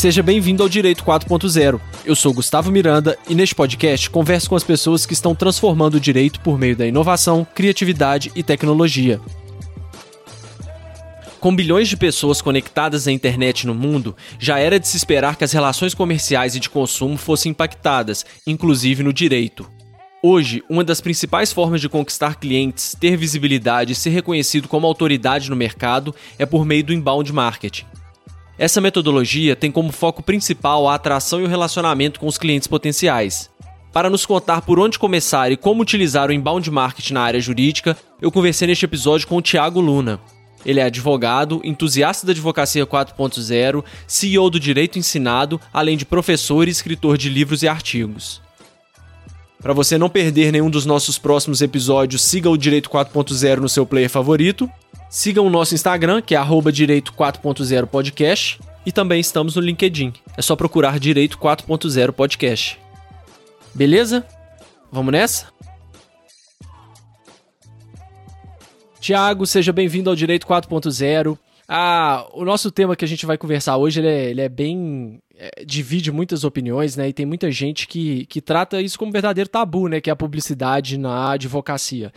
Seja bem-vindo ao Direito 4.0. Eu sou Gustavo Miranda e neste podcast converso com as pessoas que estão transformando o direito por meio da inovação, criatividade e tecnologia. Com bilhões de pessoas conectadas à internet no mundo, já era de se esperar que as relações comerciais e de consumo fossem impactadas, inclusive no direito. Hoje, uma das principais formas de conquistar clientes, ter visibilidade e ser reconhecido como autoridade no mercado é por meio do inbound marketing. Essa metodologia tem como foco principal a atração e o relacionamento com os clientes potenciais. Para nos contar por onde começar e como utilizar o inbound marketing na área jurídica, eu conversei neste episódio com o Tiago Luna. Ele é advogado, entusiasta da advocacia 4.0, CEO do Direito Ensinado, além de professor e escritor de livros e artigos. Para você não perder nenhum dos nossos próximos episódios, siga o Direito 4.0 no seu player favorito. Siga o nosso Instagram, que é Direito 4.0 Podcast. E também estamos no LinkedIn. É só procurar Direito 4.0 Podcast. Beleza? Vamos nessa? Tiago, seja bem-vindo ao Direito 4.0. Ah, o nosso tema que a gente vai conversar hoje, ele é, ele é bem é, divide muitas opiniões, né? E tem muita gente que, que trata isso como um verdadeiro tabu, né? Que é a publicidade na advocacia.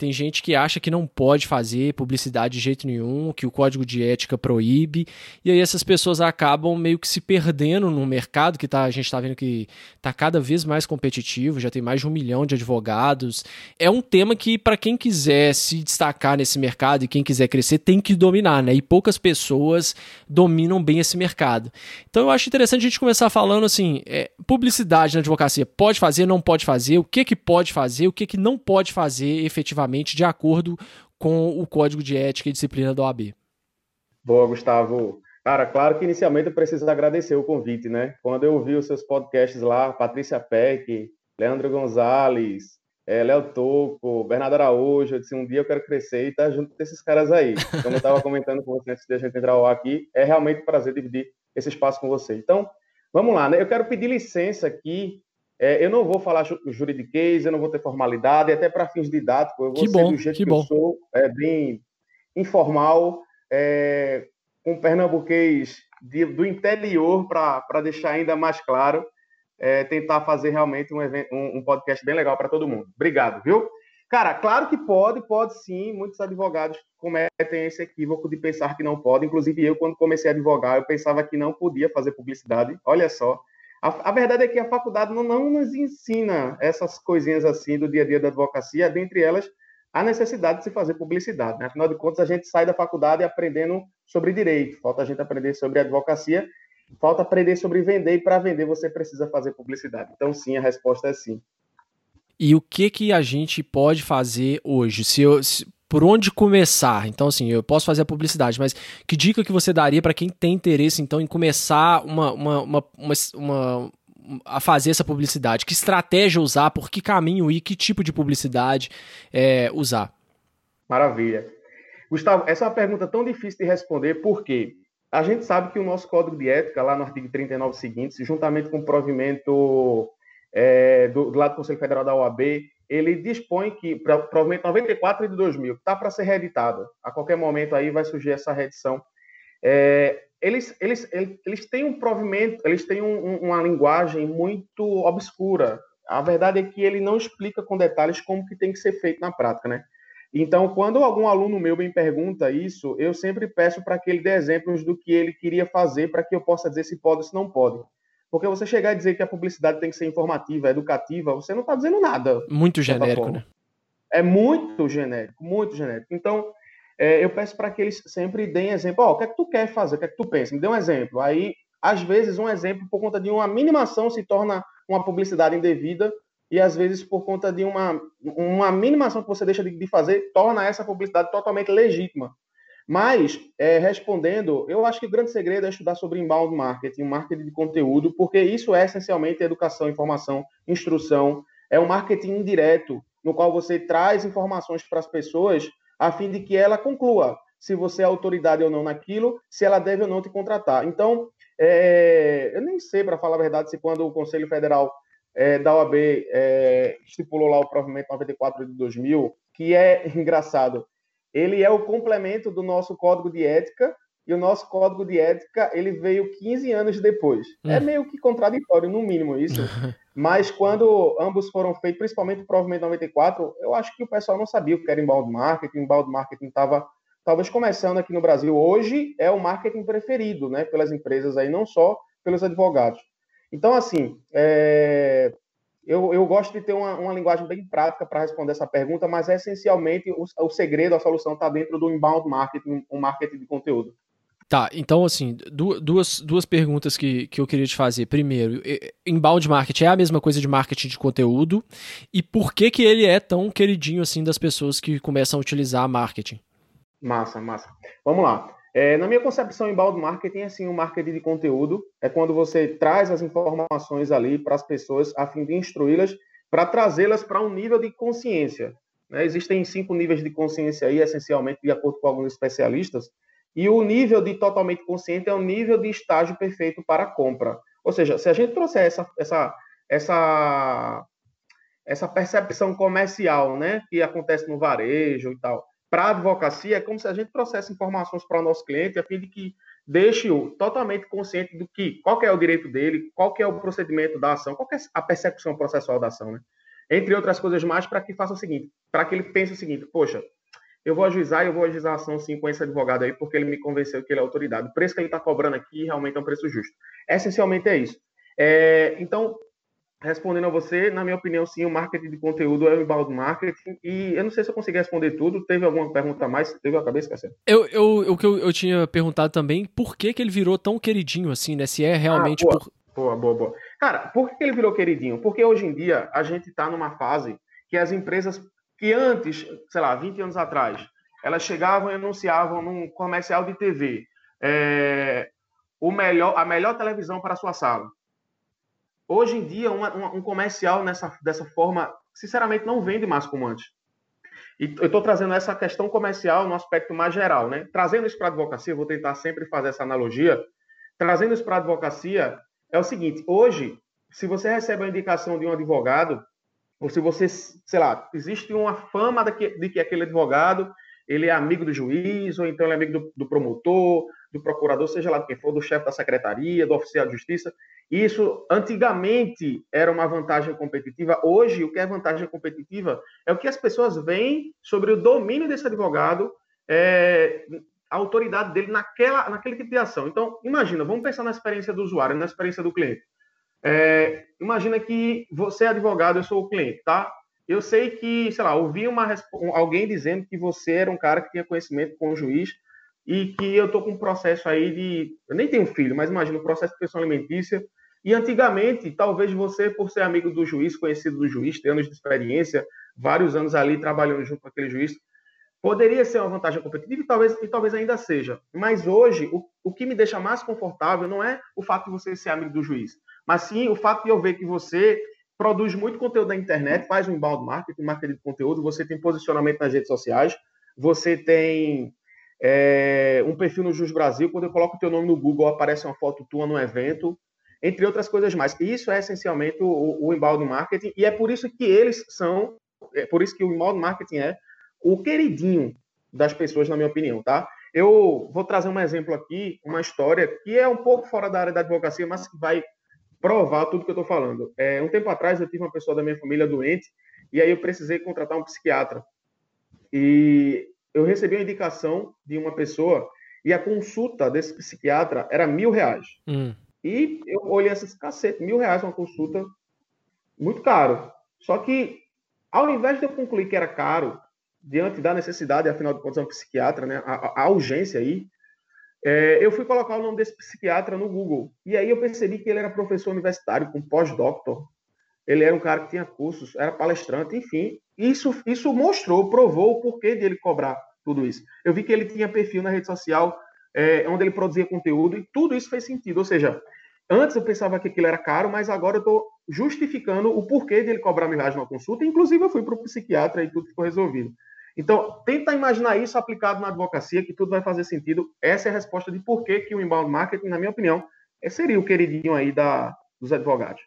Tem gente que acha que não pode fazer publicidade de jeito nenhum, que o código de ética proíbe, e aí essas pessoas acabam meio que se perdendo no mercado que tá, a gente está vendo que está cada vez mais competitivo, já tem mais de um milhão de advogados. É um tema que, para quem quiser se destacar nesse mercado e quem quiser crescer, tem que dominar, né? E poucas pessoas dominam bem esse mercado. Então eu acho interessante a gente começar falando assim: é, publicidade na advocacia pode fazer, não pode fazer, o que, que pode fazer, o que, que não pode fazer efetivamente de acordo com o código de ética e disciplina da OAB. Boa, Gustavo. Cara, claro que inicialmente eu preciso agradecer o convite, né? Quando eu vi os seus podcasts lá, Patrícia Peck, Leandro Gonzalez, é, Léo Toco, Bernardo Araújo, eu disse, um dia eu quero crescer e estar tá junto desses caras aí. Como eu estava comentando com você antes de a gente entrar aqui, é realmente um prazer dividir esse espaço com você. Então, vamos lá, né? Eu quero pedir licença aqui é, eu não vou falar juridiquês, eu não vou ter formalidade, até para fins didáticos, eu vou que ser bom, do jeito que, que eu sou, é, bem informal, é, com pernambuquês de, do interior, para deixar ainda mais claro, é, tentar fazer realmente um, evento, um, um podcast bem legal para todo mundo. Obrigado, viu? Cara, claro que pode, pode sim. Muitos advogados cometem esse equívoco de pensar que não pode. Inclusive, eu, quando comecei a advogar, eu pensava que não podia fazer publicidade. Olha só. A, a, verdade é que a faculdade não, não, nos ensina essas coisinhas assim do dia a dia da advocacia, dentre elas a necessidade de se fazer publicidade. Né? Afinal de contas, a gente sai da faculdade aprendendo sobre direito, falta a gente aprender sobre advocacia, falta aprender sobre vender, e para vender você precisa fazer publicidade. Então, sim, a resposta é sim. E o que, que a gente pode fazer hoje? Se eu, se, por onde começar? Então, assim, eu posso fazer a publicidade, mas que dica que você daria para quem tem interesse, então, em começar uma, uma, uma, uma, uma a fazer essa publicidade? Que estratégia usar? Por que caminho ir? Que tipo de publicidade é, usar? Maravilha. Gustavo, essa é uma pergunta tão difícil de responder, porque a gente sabe que o nosso código de ética, lá no artigo 39 seguinte, juntamente com o provimento é, do, do lado do Conselho Federal da OAB, ele dispõe que, provavelmente 94 de 2000, está para ser reeditado. A qualquer momento aí vai surgir essa reedição. É, eles, eles, eles têm um provimento, eles têm um, uma linguagem muito obscura. A verdade é que ele não explica com detalhes como que tem que ser feito na prática, né? Então, quando algum aluno meu me pergunta isso, eu sempre peço para que ele dê exemplos do que ele queria fazer para que eu possa dizer se pode ou se não pode. Porque você chegar a dizer que a publicidade tem que ser informativa, educativa, você não está dizendo nada. Muito genérico, né? É muito genérico, muito genérico. Então, é, eu peço para que eles sempre deem exemplo. oh, o que é que tu quer fazer? O que é que tu pensa? Me dê um exemplo. Aí, às vezes, um exemplo por conta de uma minimação se torna uma publicidade indevida e, às vezes, por conta de uma, uma minimação que você deixa de, de fazer, torna essa publicidade totalmente legítima. Mas, é, respondendo, eu acho que o grande segredo é estudar sobre inbound marketing, marketing de conteúdo, porque isso é essencialmente educação, informação, instrução. É um marketing indireto, no qual você traz informações para as pessoas a fim de que ela conclua se você é autoridade ou não naquilo, se ela deve ou não te contratar. Então, é, eu nem sei, para falar a verdade, se quando o Conselho Federal é, da OAB é, estipulou lá o provimento 94 de 2000, que é engraçado, ele é o complemento do nosso código de ética e o nosso código de ética ele veio 15 anos depois. É hum. É meio que contraditório, no mínimo, isso. Mas quando ambos foram feitos, principalmente o Provimento 94, eu acho que o pessoal não sabia o que era inbound marketing. Inbound marketing estava talvez começando aqui no Brasil. Hoje é o marketing preferido né, pelas empresas, aí, não só pelos advogados. Então, assim, é... eu, eu gosto de ter uma, uma linguagem bem prática para responder essa pergunta, mas é essencialmente o, o segredo, a solução está dentro do inbound marketing, o um marketing de conteúdo. Tá, então assim, duas, duas perguntas que, que eu queria te fazer. Primeiro, inbound marketing é a mesma coisa de marketing de conteúdo? E por que que ele é tão queridinho assim das pessoas que começam a utilizar marketing? Massa, massa. Vamos lá. É, na minha concepção, inbound marketing é assim, um marketing de conteúdo. É quando você traz as informações ali para as pessoas a fim de instruí-las, para trazê-las para um nível de consciência. Né? Existem cinco níveis de consciência aí, essencialmente, de acordo com alguns especialistas, e o nível de totalmente consciente é o nível de estágio perfeito para a compra. Ou seja, se a gente trouxer essa, essa, essa, essa percepção comercial, né, que acontece no varejo e tal, para a advocacia, é como se a gente trouxesse informações para o nosso cliente a fim de que deixe-o totalmente consciente do que, qual que é o direito dele, qual que é o procedimento da ação, qual que é a percepção processual da ação, né? Entre outras coisas mais, para que faça o seguinte, para que ele pense o seguinte, poxa, eu vou ajuizar e eu vou ajuizar a ação sim com esse advogado aí, porque ele me convenceu que ele é autoridade. O preço que ele está cobrando aqui realmente é um preço justo. Essencialmente é isso. É, então, respondendo a você, na minha opinião, sim, o marketing de conteúdo é o inbound marketing. E eu não sei se eu consegui responder tudo. Teve alguma pergunta a mais? Teve a cabeça, Cassiano? Eu, eu, o que eu, eu, tinha perguntado também, por que, que ele virou tão queridinho assim, né? Se é realmente ah, boa, por. Boa, boa, boa. Cara, por que ele virou queridinho? Porque hoje em dia a gente está numa fase que as empresas que antes, sei lá, 20 anos atrás, elas chegavam e anunciavam num comercial de TV é, o melhor, a melhor televisão para a sua sala. Hoje em dia, uma, uma, um comercial nessa, dessa forma, sinceramente, não vende mais como antes. E eu estou trazendo essa questão comercial no aspecto mais geral, né? Trazendo isso para a advocacia, vou tentar sempre fazer essa analogia. Trazendo isso para a advocacia, é o seguinte: hoje, se você recebe a indicação de um advogado, ou se você, sei lá, existe uma fama de que, de que aquele advogado ele é amigo do juiz, ou então ele é amigo do, do promotor, do procurador, seja lá quem for, do chefe da secretaria, do oficial de justiça. Isso, antigamente, era uma vantagem competitiva. Hoje, o que é vantagem competitiva é o que as pessoas veem sobre o domínio desse advogado, é, a autoridade dele naquela, naquele tipo de ação. Então, imagina, vamos pensar na experiência do usuário, na experiência do cliente. É, imagina que você é advogado, eu sou o cliente, tá? Eu sei que, sei lá, ouvi uma, alguém dizendo que você era um cara que tinha conhecimento com o juiz e que eu tô com um processo aí de. Eu nem tenho filho, mas imagina um processo de pensão alimentícia. E antigamente, talvez você, por ser amigo do juiz, conhecido do juiz, ter anos de experiência, vários anos ali trabalhando junto com aquele juiz, poderia ser uma vantagem competitiva e talvez, e talvez ainda seja. Mas hoje, o, o que me deixa mais confortável não é o fato de você ser amigo do juiz, mas sim o fato de eu ver que você produz muito conteúdo na internet, faz um inbound marketing, marketing de conteúdo, você tem posicionamento nas redes sociais, você tem é, um perfil no Jus Brasil, quando eu coloco o teu nome no Google, aparece uma foto tua no evento, entre outras coisas mais. Isso é essencialmente o, o inbound marketing, e é por isso que eles são, é por isso que o inbound marketing é o queridinho das pessoas, na minha opinião, tá? Eu vou trazer um exemplo aqui, uma história que é um pouco fora da área da advocacia, mas que vai provar tudo que eu estou falando. É, um tempo atrás eu tive uma pessoa da minha família doente e aí eu precisei contratar um psiquiatra. E eu recebi a indicação de uma pessoa e a consulta desse psiquiatra era mil reais. Hum. E eu olhei assim, cacete, mil reais uma consulta, muito caro. Só que, ao invés de eu concluir que era caro, diante da necessidade, afinal de contas, é um psiquiatra, né, a, a urgência aí, é, eu fui colocar o nome desse psiquiatra no Google. E aí eu percebi que ele era professor universitário, com pós-doctor. Ele era um cara que tinha cursos, era palestrante, enfim. Isso, isso mostrou, provou o porquê de ele cobrar tudo isso. Eu vi que ele tinha perfil na rede social é, onde ele produzia conteúdo e tudo isso fez sentido. Ou seja, antes eu pensava que aquilo era caro, mas agora eu estou justificando o porquê de ele cobrar mil reais numa consulta. Inclusive, eu fui para o psiquiatra e tudo ficou resolvido. Então, tenta imaginar isso aplicado na advocacia, que tudo vai fazer sentido. Essa é a resposta de por que, que o inbound marketing, na minha opinião, seria o queridinho aí da, dos advogados.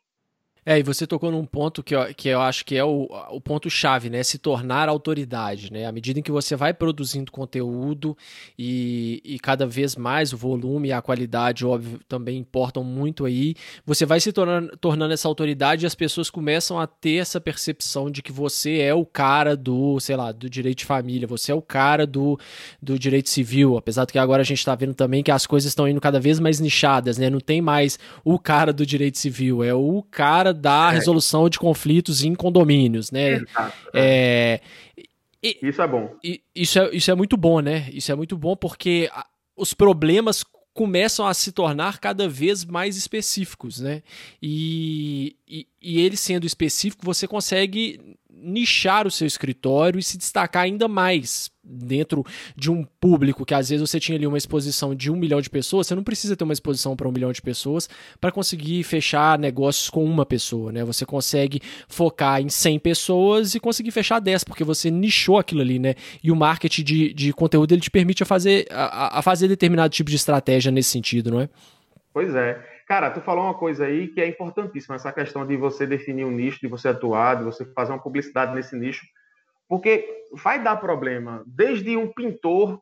É, e você tocou num ponto que eu, que eu acho que é o, o ponto-chave, né? Se tornar autoridade, né? À medida em que você vai produzindo conteúdo e, e cada vez mais o volume e a qualidade, óbvio, também importam muito aí, você vai se tornando, tornando essa autoridade e as pessoas começam a ter essa percepção de que você é o cara do, sei lá, do direito de família, você é o cara do, do direito civil, apesar de que agora a gente está vendo também que as coisas estão indo cada vez mais nichadas, né? Não tem mais o cara do direito civil, é o cara da é. resolução de conflitos em condomínios, né? Exato, é. é isso é bom. Isso é, isso é muito bom, né? Isso é muito bom porque os problemas começam a se tornar cada vez mais específicos, né? E, e, e ele sendo específico, você consegue nichar o seu escritório e se destacar ainda mais dentro de um público que às vezes você tinha ali uma exposição de um milhão de pessoas, você não precisa ter uma exposição para um milhão de pessoas para conseguir fechar negócios com uma pessoa, né? Você consegue focar em 100 pessoas e conseguir fechar 10, porque você nichou aquilo ali, né? E o marketing de, de conteúdo ele te permite a fazer, a, a fazer determinado tipo de estratégia nesse sentido, não é? Pois é. Cara, tu falou uma coisa aí que é importantíssima, essa questão de você definir um nicho, de você atuar, de você fazer uma publicidade nesse nicho, porque vai dar problema, desde um pintor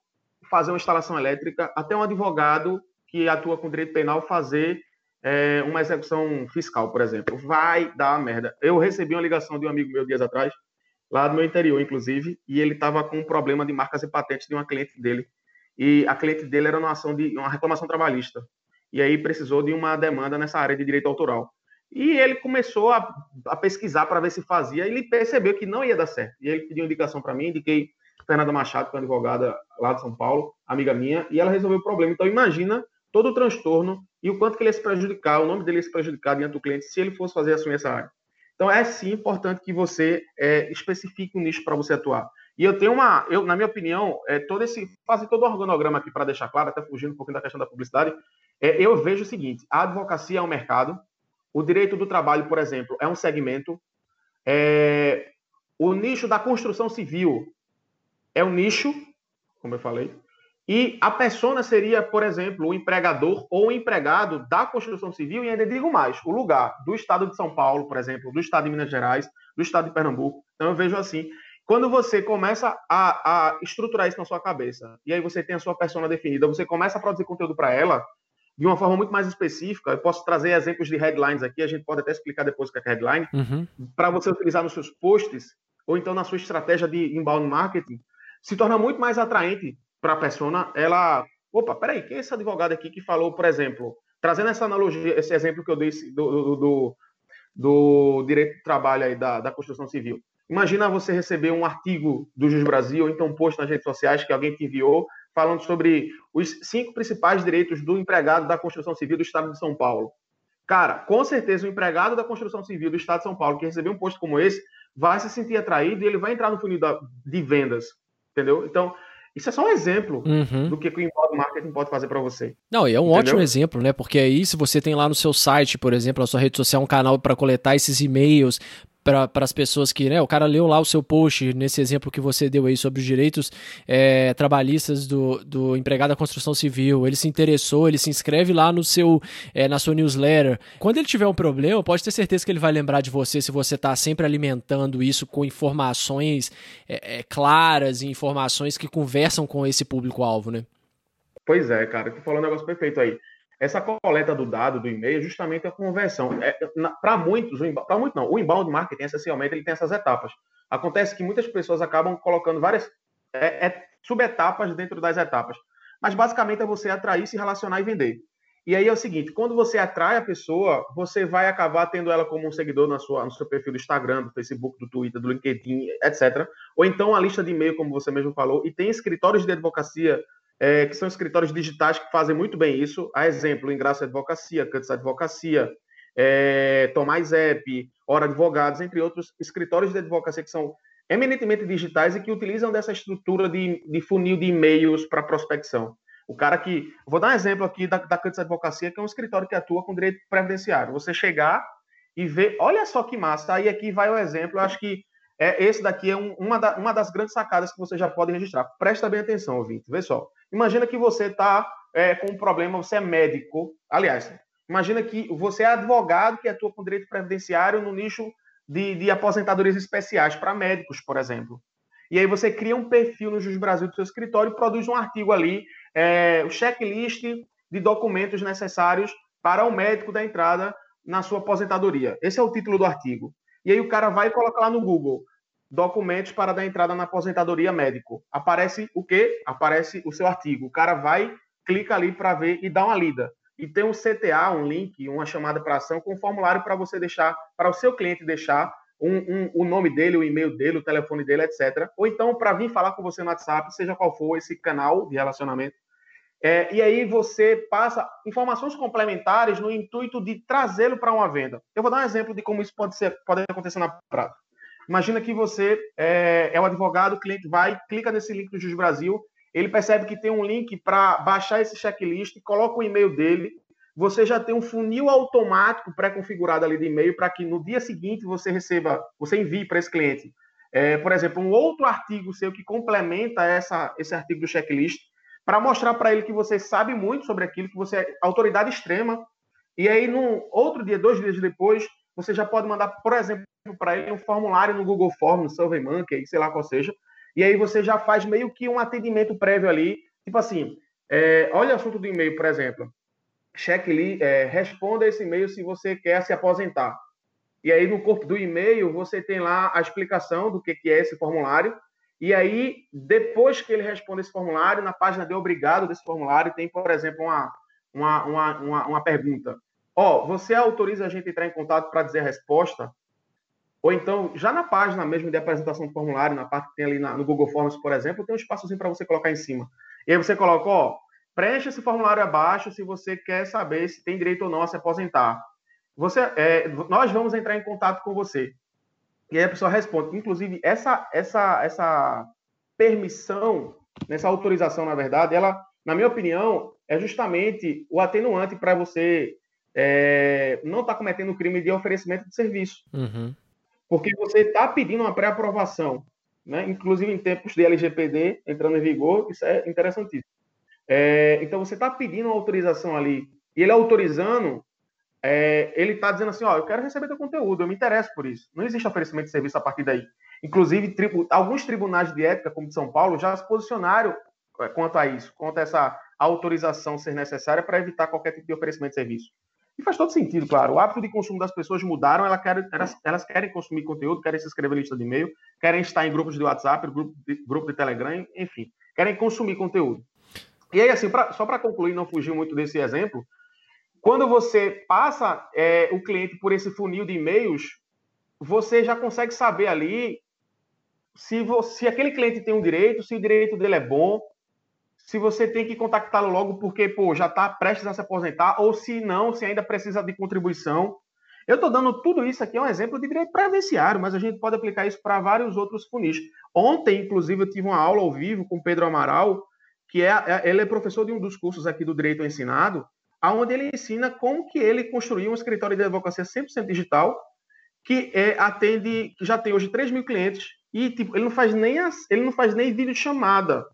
fazer uma instalação elétrica até um advogado que atua com direito penal fazer é, uma execução fiscal, por exemplo. Vai dar merda. Eu recebi uma ligação de um amigo meu dias atrás, lá do meu interior, inclusive, e ele estava com um problema de marcas e patentes de uma cliente dele. E a cliente dele era uma ação de uma reclamação trabalhista e aí precisou de uma demanda nessa área de direito autoral. E ele começou a, a pesquisar para ver se fazia, e ele percebeu que não ia dar certo. E ele pediu indicação para mim, indiquei Fernanda Machado, que é uma advogada lá de São Paulo, amiga minha, e ela resolveu o problema. Então imagina todo o transtorno e o quanto que ele ia se prejudicar, o nome dele ia se prejudicar diante do cliente se ele fosse fazer assumir essa área. Então é sim importante que você é, especifique um nicho para você atuar. E eu tenho uma, eu, na minha opinião, é, todo esse, fazer todo o organograma aqui para deixar claro, até fugindo um pouquinho da questão da publicidade, é, eu vejo o seguinte: a advocacia é um mercado, o direito do trabalho, por exemplo, é um segmento, é, o nicho da construção civil é um nicho, como eu falei, e a persona seria, por exemplo, o empregador ou o empregado da construção civil, e ainda digo mais, o lugar do estado de São Paulo, por exemplo, do estado de Minas Gerais, do estado de Pernambuco. Então eu vejo assim, quando você começa a, a estruturar isso na sua cabeça, e aí você tem a sua persona definida, você começa a produzir conteúdo para ela, de uma forma muito mais específica. Eu posso trazer exemplos de headlines aqui, a gente pode até explicar depois o que é headline, uhum. para você utilizar nos seus posts ou então na sua estratégia de inbound marketing, se torna muito mais atraente para a persona. Ela, opa, peraí, quem é esse advogado aqui que falou, por exemplo, trazendo essa analogia, esse exemplo que eu dei do, do, do, do direito do trabalho aí, da, da construção civil. Imagina você receber um artigo do Jus Brasil, ou então um post nas redes sociais que alguém te enviou, falando sobre os cinco principais direitos do empregado da construção civil do Estado de São Paulo. Cara, com certeza o empregado da construção civil do Estado de São Paulo que recebeu um post como esse vai se sentir atraído e ele vai entrar no funil da, de vendas, entendeu? Então, isso é só um exemplo uhum. do que o inbound marketing pode fazer para você. Não, e é um Entendeu? ótimo exemplo, né? Porque aí, se você tem lá no seu site, por exemplo, na sua rede social, um canal para coletar esses e-mails, para as pessoas que, né, o cara leu lá o seu post, nesse exemplo que você deu aí sobre os direitos é, trabalhistas do, do empregado da construção civil, ele se interessou, ele se inscreve lá no seu, é, na sua newsletter. Quando ele tiver um problema, pode ter certeza que ele vai lembrar de você se você está sempre alimentando isso com informações é, é, claras e informações que conversam com esse público-alvo, né? Pois é, cara, tu falou um negócio perfeito aí. Essa coleta do dado do e-mail é justamente a conversão. É, para muitos, para muitos não, o inbound marketing essencialmente ele tem essas etapas. Acontece que muitas pessoas acabam colocando várias é, é, subetapas dentro das etapas. Mas basicamente é você atrair, se relacionar e vender. E aí é o seguinte, quando você atrai a pessoa, você vai acabar tendo ela como um seguidor na sua, no seu perfil do Instagram, do Facebook, do Twitter, do LinkedIn, etc. Ou então a lista de e-mail, como você mesmo falou, e tem escritórios de advocacia é, que são escritórios digitais que fazem muito bem isso. A exemplo, Ingraça Advocacia, Cantos Advocacia, é, Tomás Epp, Hora Advogados, entre outros escritórios de advocacia que são eminentemente digitais e que utilizam dessa estrutura de, de funil de e-mails para prospecção. O cara que. Vou dar um exemplo aqui da, da Cantos Advocacia, que é um escritório que atua com direito previdenciário. Você chegar e ver, olha só que massa, aí aqui vai o exemplo, eu acho que é, esse daqui é um, uma, da, uma das grandes sacadas que você já pode registrar. Presta bem atenção, ouvinte. Vê só. Imagina que você está é, com um problema, você é médico. Aliás, Imagina que você é advogado que atua com direito previdenciário no nicho de, de aposentadorias especiais para médicos, por exemplo. E aí você cria um perfil no Jus Brasil do seu escritório e produz um artigo ali, é, o checklist de documentos necessários para o médico da entrada na sua aposentadoria. Esse é o título do artigo. E aí o cara vai colocar lá no Google documentos para dar entrada na aposentadoria médico. Aparece o quê? Aparece o seu artigo. O cara vai, clica ali para ver e dá uma lida. E tem um CTA, um link, uma chamada para ação com um formulário para você deixar, para o seu cliente deixar um, um, o nome dele, o e-mail dele, o telefone dele, etc. Ou então para vir falar com você no WhatsApp, seja qual for esse canal de relacionamento. É, e aí você passa informações complementares no intuito de trazê-lo para uma venda. Eu vou dar um exemplo de como isso pode, ser, pode acontecer na prática. Imagina que você é, é o advogado, o cliente vai, clica nesse link do Jus Brasil, ele percebe que tem um link para baixar esse checklist, coloca o e-mail dele, você já tem um funil automático pré-configurado ali de e-mail para que no dia seguinte você receba, você envie para esse cliente, é, por exemplo, um outro artigo seu que complementa essa, esse artigo do checklist, para mostrar para ele que você sabe muito sobre aquilo, que você é autoridade extrema. E aí, no outro dia, dois dias depois, você já pode mandar, por exemplo, para ele um formulário no Google Forms, no SurveyMonkey, sei lá qual seja. E aí você já faz meio que um atendimento prévio ali, tipo assim, é, olha o assunto do e-mail, por exemplo. Checklist, é, responda esse e-mail se você quer se aposentar. E aí no corpo do e-mail você tem lá a explicação do que, que é esse formulário e aí, depois que ele responde esse formulário, na página de obrigado desse formulário, tem, por exemplo, uma, uma, uma, uma, uma pergunta. Ó, oh, você autoriza a gente entrar em contato para dizer a resposta? Ou então, já na página mesmo de apresentação do formulário, na parte que tem ali na, no Google Forms, por exemplo, tem um espaçozinho para você colocar em cima. E aí você coloca, ó, preencha esse formulário abaixo se você quer saber se tem direito ou não a se aposentar. Você, é, nós vamos entrar em contato com você. E aí a pessoa responde. Inclusive, essa, essa, essa permissão, nessa autorização, na verdade, ela, na minha opinião, é justamente o atenuante para você é, não estar tá cometendo o crime de oferecimento de serviço. Uhum. Porque você está pedindo uma pré-aprovação. Né? Inclusive, em tempos de LGPD entrando em vigor, isso é interessantíssimo. É, então, você está pedindo uma autorização ali, e ele autorizando, é, ele está dizendo assim, ó, eu quero receber teu conteúdo, eu me interesso por isso. Não existe oferecimento de serviço a partir daí. Inclusive, tribu, alguns tribunais de ética, como de São Paulo, já se posicionaram é, quanto a isso, quanto a essa autorização ser necessária para evitar qualquer tipo de oferecimento de serviço. E faz todo sentido, claro. O hábito de consumo das pessoas mudaram, elas querem, elas, elas querem consumir conteúdo, querem se inscrever em lista de e-mail, querem estar em grupos de WhatsApp, grupo de, grupo de Telegram, enfim, querem consumir conteúdo. E aí, assim, pra, só para concluir, não fugir muito desse exemplo, quando você passa é, o cliente por esse funil de e-mails, você já consegue saber ali se, você, se aquele cliente tem um direito, se o direito dele é bom, se você tem que contactá-lo logo porque pô, já está prestes a se aposentar, ou se não, se ainda precisa de contribuição. Eu estou dando tudo isso aqui, é um exemplo de direito previdenciário, mas a gente pode aplicar isso para vários outros funis. Ontem, inclusive, eu tive uma aula ao vivo com Pedro Amaral, que é, é ele é professor de um dos cursos aqui do Direito Ensinado, aonde ele ensina como que ele construiu um escritório de advocacia 100% digital, que é, atende, que já tem hoje 3 mil clientes, e tipo, ele não faz nem as, ele não faz nem vídeo chamada.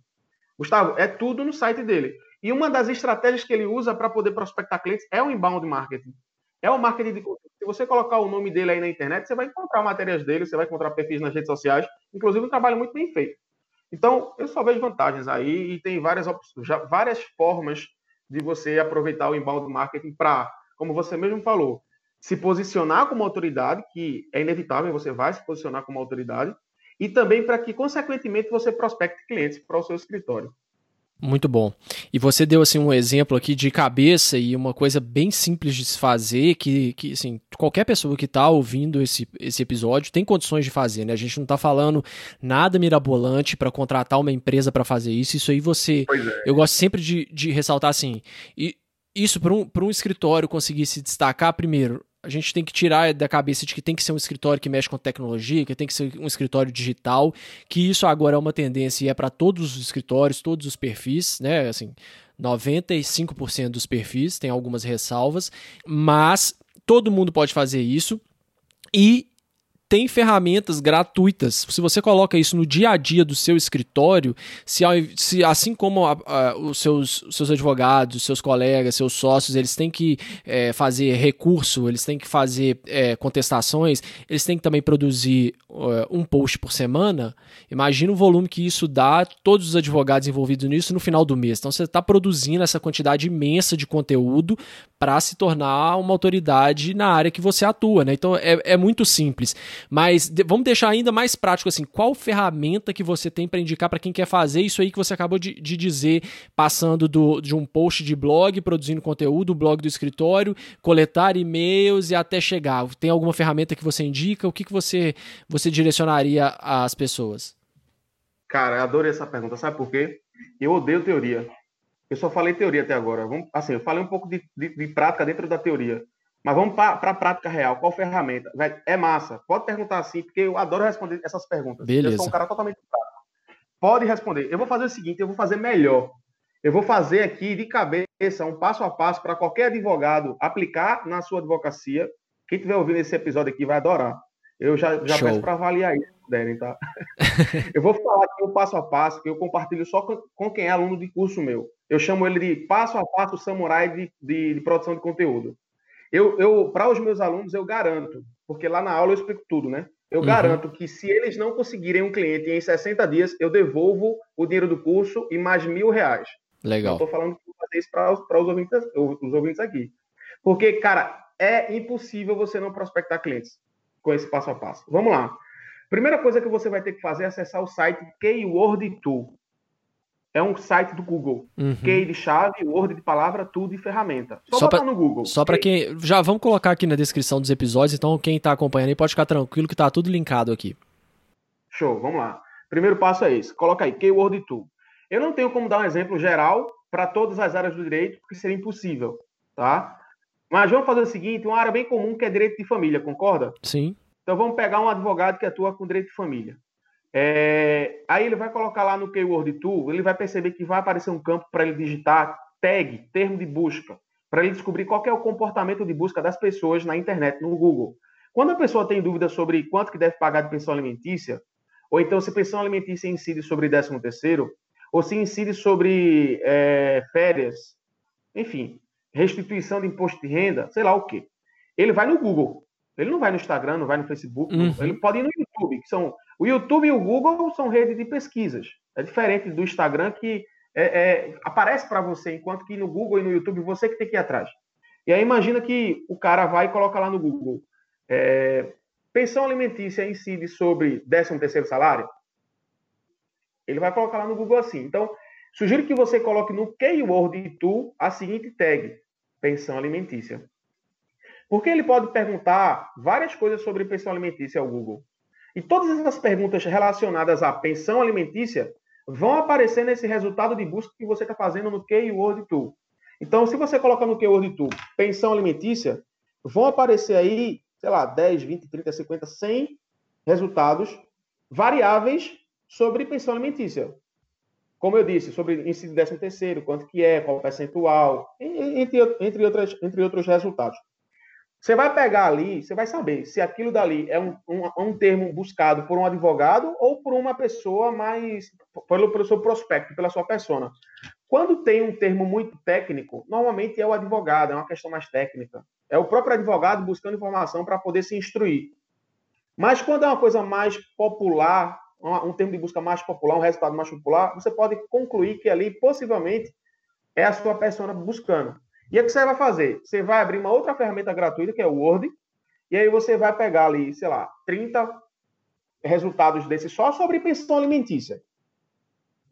Gustavo, é tudo no site dele. E uma das estratégias que ele usa para poder prospectar clientes é o inbound marketing. É o marketing de Se você colocar o nome dele aí na internet, você vai encontrar matérias dele, você vai encontrar perfis nas redes sociais, inclusive um trabalho muito bem feito. Então, eu só vejo vantagens aí e tem várias, já, várias formas de você aproveitar o inbound marketing para, como você mesmo falou, se posicionar como autoridade, que é inevitável, você vai se posicionar como autoridade, e também para que, consequentemente, você prospecte clientes para o seu escritório. Muito bom. E você deu assim um exemplo aqui de cabeça e uma coisa bem simples de se fazer que, que assim, qualquer pessoa que está ouvindo esse, esse episódio tem condições de fazer, né? A gente não está falando nada mirabolante para contratar uma empresa para fazer isso. Isso aí você. É. Eu gosto sempre de, de ressaltar assim. E isso para um, um escritório conseguir se destacar, primeiro, a gente tem que tirar da cabeça de que tem que ser um escritório que mexe com tecnologia, que tem que ser um escritório digital, que isso agora é uma tendência e é para todos os escritórios, todos os perfis, né? Assim, 95% dos perfis, tem algumas ressalvas, mas todo mundo pode fazer isso e tem ferramentas gratuitas. Se você coloca isso no dia a dia do seu escritório, se, se assim como a, a, os, seus, seus advogados, seus colegas, seus sócios, eles têm que é, fazer recurso, eles têm que fazer é, contestações, eles têm que também produzir uh, um post por semana. Imagina o volume que isso dá todos os advogados envolvidos nisso no final do mês. Então você está produzindo essa quantidade imensa de conteúdo para se tornar uma autoridade na área que você atua, né? Então é, é muito simples. Mas de, vamos deixar ainda mais prático assim. Qual ferramenta que você tem para indicar para quem quer fazer isso aí que você acabou de, de dizer, passando do, de um post de blog, produzindo conteúdo, blog do escritório, coletar e-mails e até chegar? Tem alguma ferramenta que você indica? O que, que você, você direcionaria às pessoas? Cara, adorei essa pergunta. Sabe por quê? Eu odeio teoria. Eu só falei teoria até agora. Vamos, assim, eu falei um pouco de, de, de prática dentro da teoria. Mas vamos para a prática real. Qual ferramenta? É massa. Pode perguntar assim, porque eu adoro responder essas perguntas. Beleza. Eu sou um cara totalmente prático. Pode responder. Eu vou fazer o seguinte, eu vou fazer melhor. Eu vou fazer aqui de cabeça um passo a passo para qualquer advogado aplicar na sua advocacia. Quem estiver ouvindo esse episódio aqui vai adorar. Eu já, já peço para avaliar isso, puderem, tá? eu vou falar aqui um passo a passo que eu compartilho só com, com, quem é aluno de curso meu. Eu chamo ele de passo a passo samurai de, de, de produção de conteúdo. Eu, eu para os meus alunos, eu garanto, porque lá na aula eu explico tudo, né? Eu uhum. garanto que se eles não conseguirem um cliente em 60 dias, eu devolvo o dinheiro do curso e mais mil reais. Legal. Estou falando que vou fazer isso para os, os, ouvintes, os ouvintes aqui. Porque, cara, é impossível você não prospectar clientes com esse passo a passo. Vamos lá. Primeira coisa que você vai ter que fazer é acessar o site Keyword Tool é um site do Google. Uhum. Key de chave, Word de palavra, tudo e ferramenta. Só, só botar pra, no Google. Só para quem. Já vamos colocar aqui na descrição dos episódios, então quem está acompanhando aí pode ficar tranquilo que está tudo linkado aqui. Show, vamos lá. Primeiro passo é esse. Coloca aí, Keyword Tool. Eu não tenho como dar um exemplo geral para todas as áreas do direito, porque seria impossível, tá? Mas vamos fazer o seguinte, uma área bem comum que é direito de família, concorda? Sim. Então vamos pegar um advogado que atua com direito de família. É, aí ele vai colocar lá no Keyword Tool, ele vai perceber que vai aparecer um campo para ele digitar tag, termo de busca, para ele descobrir qual é o comportamento de busca das pessoas na internet, no Google. Quando a pessoa tem dúvida sobre quanto que deve pagar de pensão alimentícia, ou então se pensão alimentícia incide sobre 13 terceiro, ou se incide sobre é, férias, enfim, restituição de imposto de renda, sei lá o quê. Ele vai no Google. Ele não vai no Instagram, não vai no Facebook, uhum. ele pode ir no YouTube, que são o YouTube e o Google são redes de pesquisas. É diferente do Instagram que é, é, aparece para você, enquanto que no Google e no YouTube você que tem que ir atrás. E aí imagina que o cara vai e coloca lá no Google é, pensão alimentícia incide sobre 13 terceiro salário? Ele vai colocar lá no Google assim. Então, sugiro que você coloque no Keyword Tool a seguinte tag, pensão alimentícia. Porque ele pode perguntar várias coisas sobre pensão alimentícia ao Google. E todas essas perguntas relacionadas à pensão alimentícia vão aparecer nesse resultado de busca que você está fazendo no Keyword Tool. Então, se você colocar no Keyword Tool pensão alimentícia, vão aparecer aí, sei lá, 10, 20, 30, 50, 100 resultados variáveis sobre pensão alimentícia. Como eu disse, sobre de 13 terceiro, quanto que é, qual percentual, entre, entre, outras, entre outros resultados. Você vai pegar ali, você vai saber se aquilo dali é um, um, um termo buscado por um advogado ou por uma pessoa mais. pelo, pelo seu prospecto, pela sua persona. Quando tem um termo muito técnico, normalmente é o advogado, é uma questão mais técnica. É o próprio advogado buscando informação para poder se instruir. Mas quando é uma coisa mais popular, um termo de busca mais popular, um resultado mais popular, você pode concluir que ali possivelmente é a sua persona buscando. E o que você vai fazer? Você vai abrir uma outra ferramenta gratuita, que é o Word, e aí você vai pegar ali, sei lá, 30 resultados desses só sobre pensão alimentícia.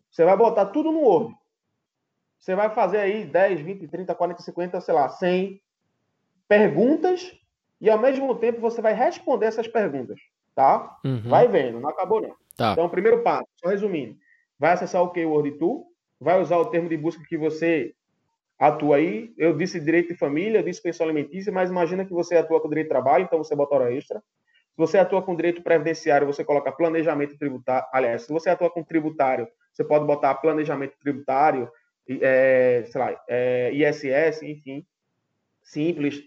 Você vai botar tudo no Word. Você vai fazer aí 10, 20, 30, 40, 50, sei lá, 100 perguntas e ao mesmo tempo você vai responder essas perguntas, tá? Uhum. Vai vendo, não acabou não. Tá. Então, primeiro passo, só resumindo, vai acessar o Keyword Tool, vai usar o termo de busca que você atua aí. Eu disse direito de família, eu disse pensão alimentícia, mas imagina que você atua com direito de trabalho, então você bota hora extra. Se você atua com direito previdenciário, você coloca planejamento tributário. Aliás, se você atua com tributário, você pode botar planejamento tributário, é, sei lá, é, ISS, enfim, simples,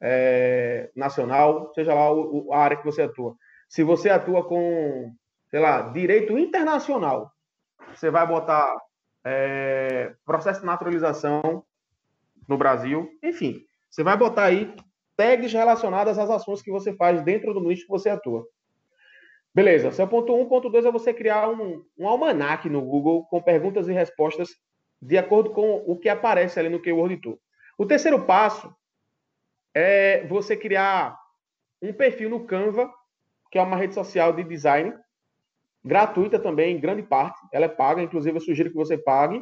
é, nacional, seja lá a área que você atua. Se você atua com, sei lá, direito internacional, você vai botar é, processo de naturalização no Brasil, enfim, você vai botar aí tags relacionadas às ações que você faz dentro do nicho que você atua. Beleza, o ponto 1. Um. Ponto 2 é você criar um, um almanac no Google com perguntas e respostas de acordo com o que aparece ali no Keyword Tool. O terceiro passo é você criar um perfil no Canva, que é uma rede social de design, gratuita também, em grande parte. Ela é paga, inclusive eu sugiro que você pague,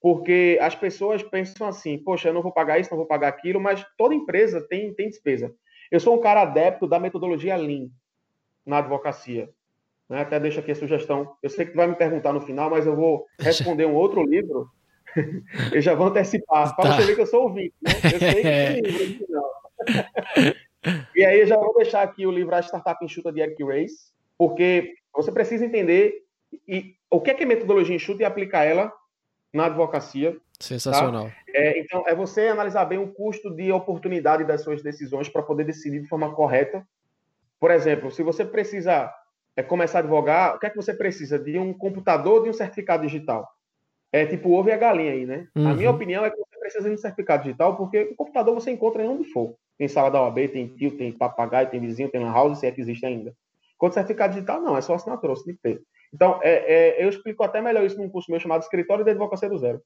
porque as pessoas pensam assim: poxa, eu não vou pagar isso, não vou pagar aquilo, mas toda empresa tem, tem despesa. Eu sou um cara adepto da metodologia Lean na advocacia. Né? Até deixo aqui a sugestão. Eu sei que tu vai me perguntar no final, mas eu vou responder um outro livro. eu já vou antecipar, para tá. você ver que eu sou ouvinte. Né? Eu sei que tem livro original. e aí eu já vou deixar aqui o livro A Startup Enxuta de Eric Race, porque você precisa entender e, o que é, que é metodologia enxuta e aplicar ela na advocacia. Tá? Sensacional. Tá? É, então, é você analisar bem o custo de oportunidade das suas decisões para poder decidir de forma correta. Por exemplo, se você precisa é, começar a advogar, o que é que você precisa? De um computador de um certificado digital. É tipo ovo e a galinha aí, né? Uhum. A minha uhum. opinião é que você precisa de um certificado digital, porque o computador você encontra em onde for. Tem sala da OAB, tem tio, tem papagaio, tem vizinho, tem lan house, se é que existe ainda. Quanto certificado digital, não, é só assinatura, você tem que ter. Então, é, é, eu explico até melhor isso num curso meu chamado Escritório de Advocacia do Zero.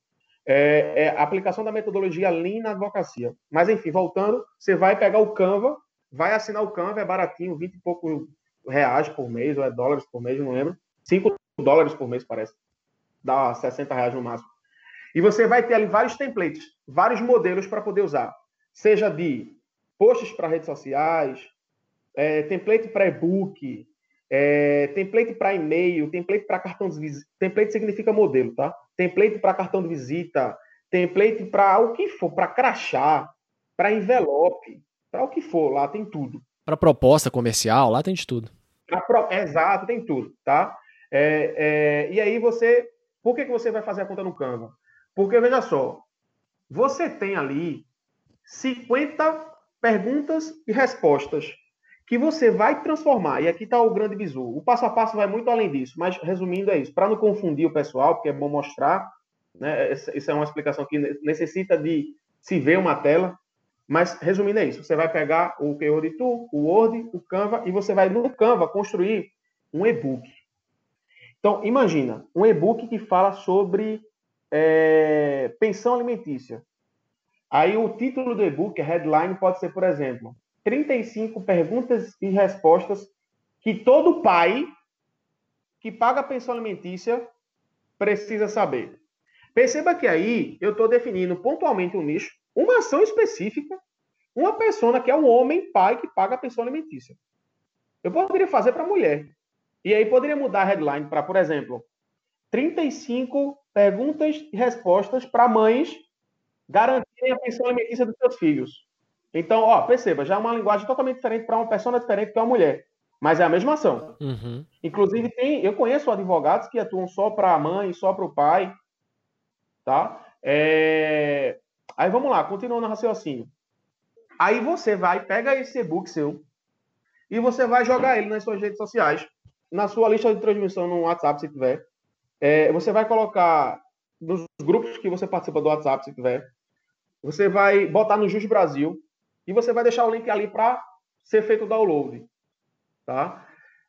É, é, a aplicação da metodologia Lean na advocacia. Mas, enfim, voltando, você vai pegar o Canva, vai assinar o Canva, é baratinho, 20 e pouco reais por mês, ou é dólares por mês, não lembro. 5 dólares por mês, parece. Dá 60 reais no máximo. E você vai ter ali vários templates, vários modelos para poder usar. Seja de posts para redes sociais, é, template para e-book, é, template para e-mail, template para cartão de visita. Template significa modelo, tá? Template para cartão de visita, template para o que for, para crachá, para envelope, para o que for, lá tem tudo. Para proposta comercial, lá tem de tudo. Pro... Exato, tem tudo, tá? É, é, e aí você. Por que, que você vai fazer a conta no Canva? Porque, veja só, você tem ali 50 perguntas e respostas que você vai transformar. E aqui está o grande bizu. O passo a passo vai muito além disso, mas resumindo é isso. Para não confundir o pessoal, porque é bom mostrar, né? Isso é uma explicação que necessita de se ver uma tela. Mas resumindo é isso. Você vai pegar o Keyword Tool, o Word, o Canva e você vai no Canva construir um e-book. Então imagina um e-book que fala sobre é, pensão alimentícia. Aí o título do e-book, a headline, pode ser, por exemplo, 35 perguntas e respostas que todo pai que paga pensão alimentícia precisa saber. Perceba que aí eu estou definindo pontualmente um nicho, uma ação específica, uma pessoa que é um homem pai que paga a pensão alimentícia. Eu poderia fazer para mulher. E aí poderia mudar a headline para, por exemplo, 35 perguntas e respostas para mães garantirem a pensão alimentícia dos seus filhos. Então, ó, perceba, já é uma linguagem totalmente diferente para uma pessoa diferente que é uma mulher. Mas é a mesma ação. Uhum. Inclusive, tem, eu conheço advogados que atuam só para a mãe, só para o pai. Tá? É... Aí vamos lá, continuando o raciocínio. Aí você vai, pega esse e-book seu e você vai jogar ele nas suas redes sociais, na sua lista de transmissão no WhatsApp, se tiver. É, você vai colocar nos grupos que você participa do WhatsApp, se tiver. Você vai botar no Jus Brasil, e você vai deixar o link ali para ser feito o download. Tá?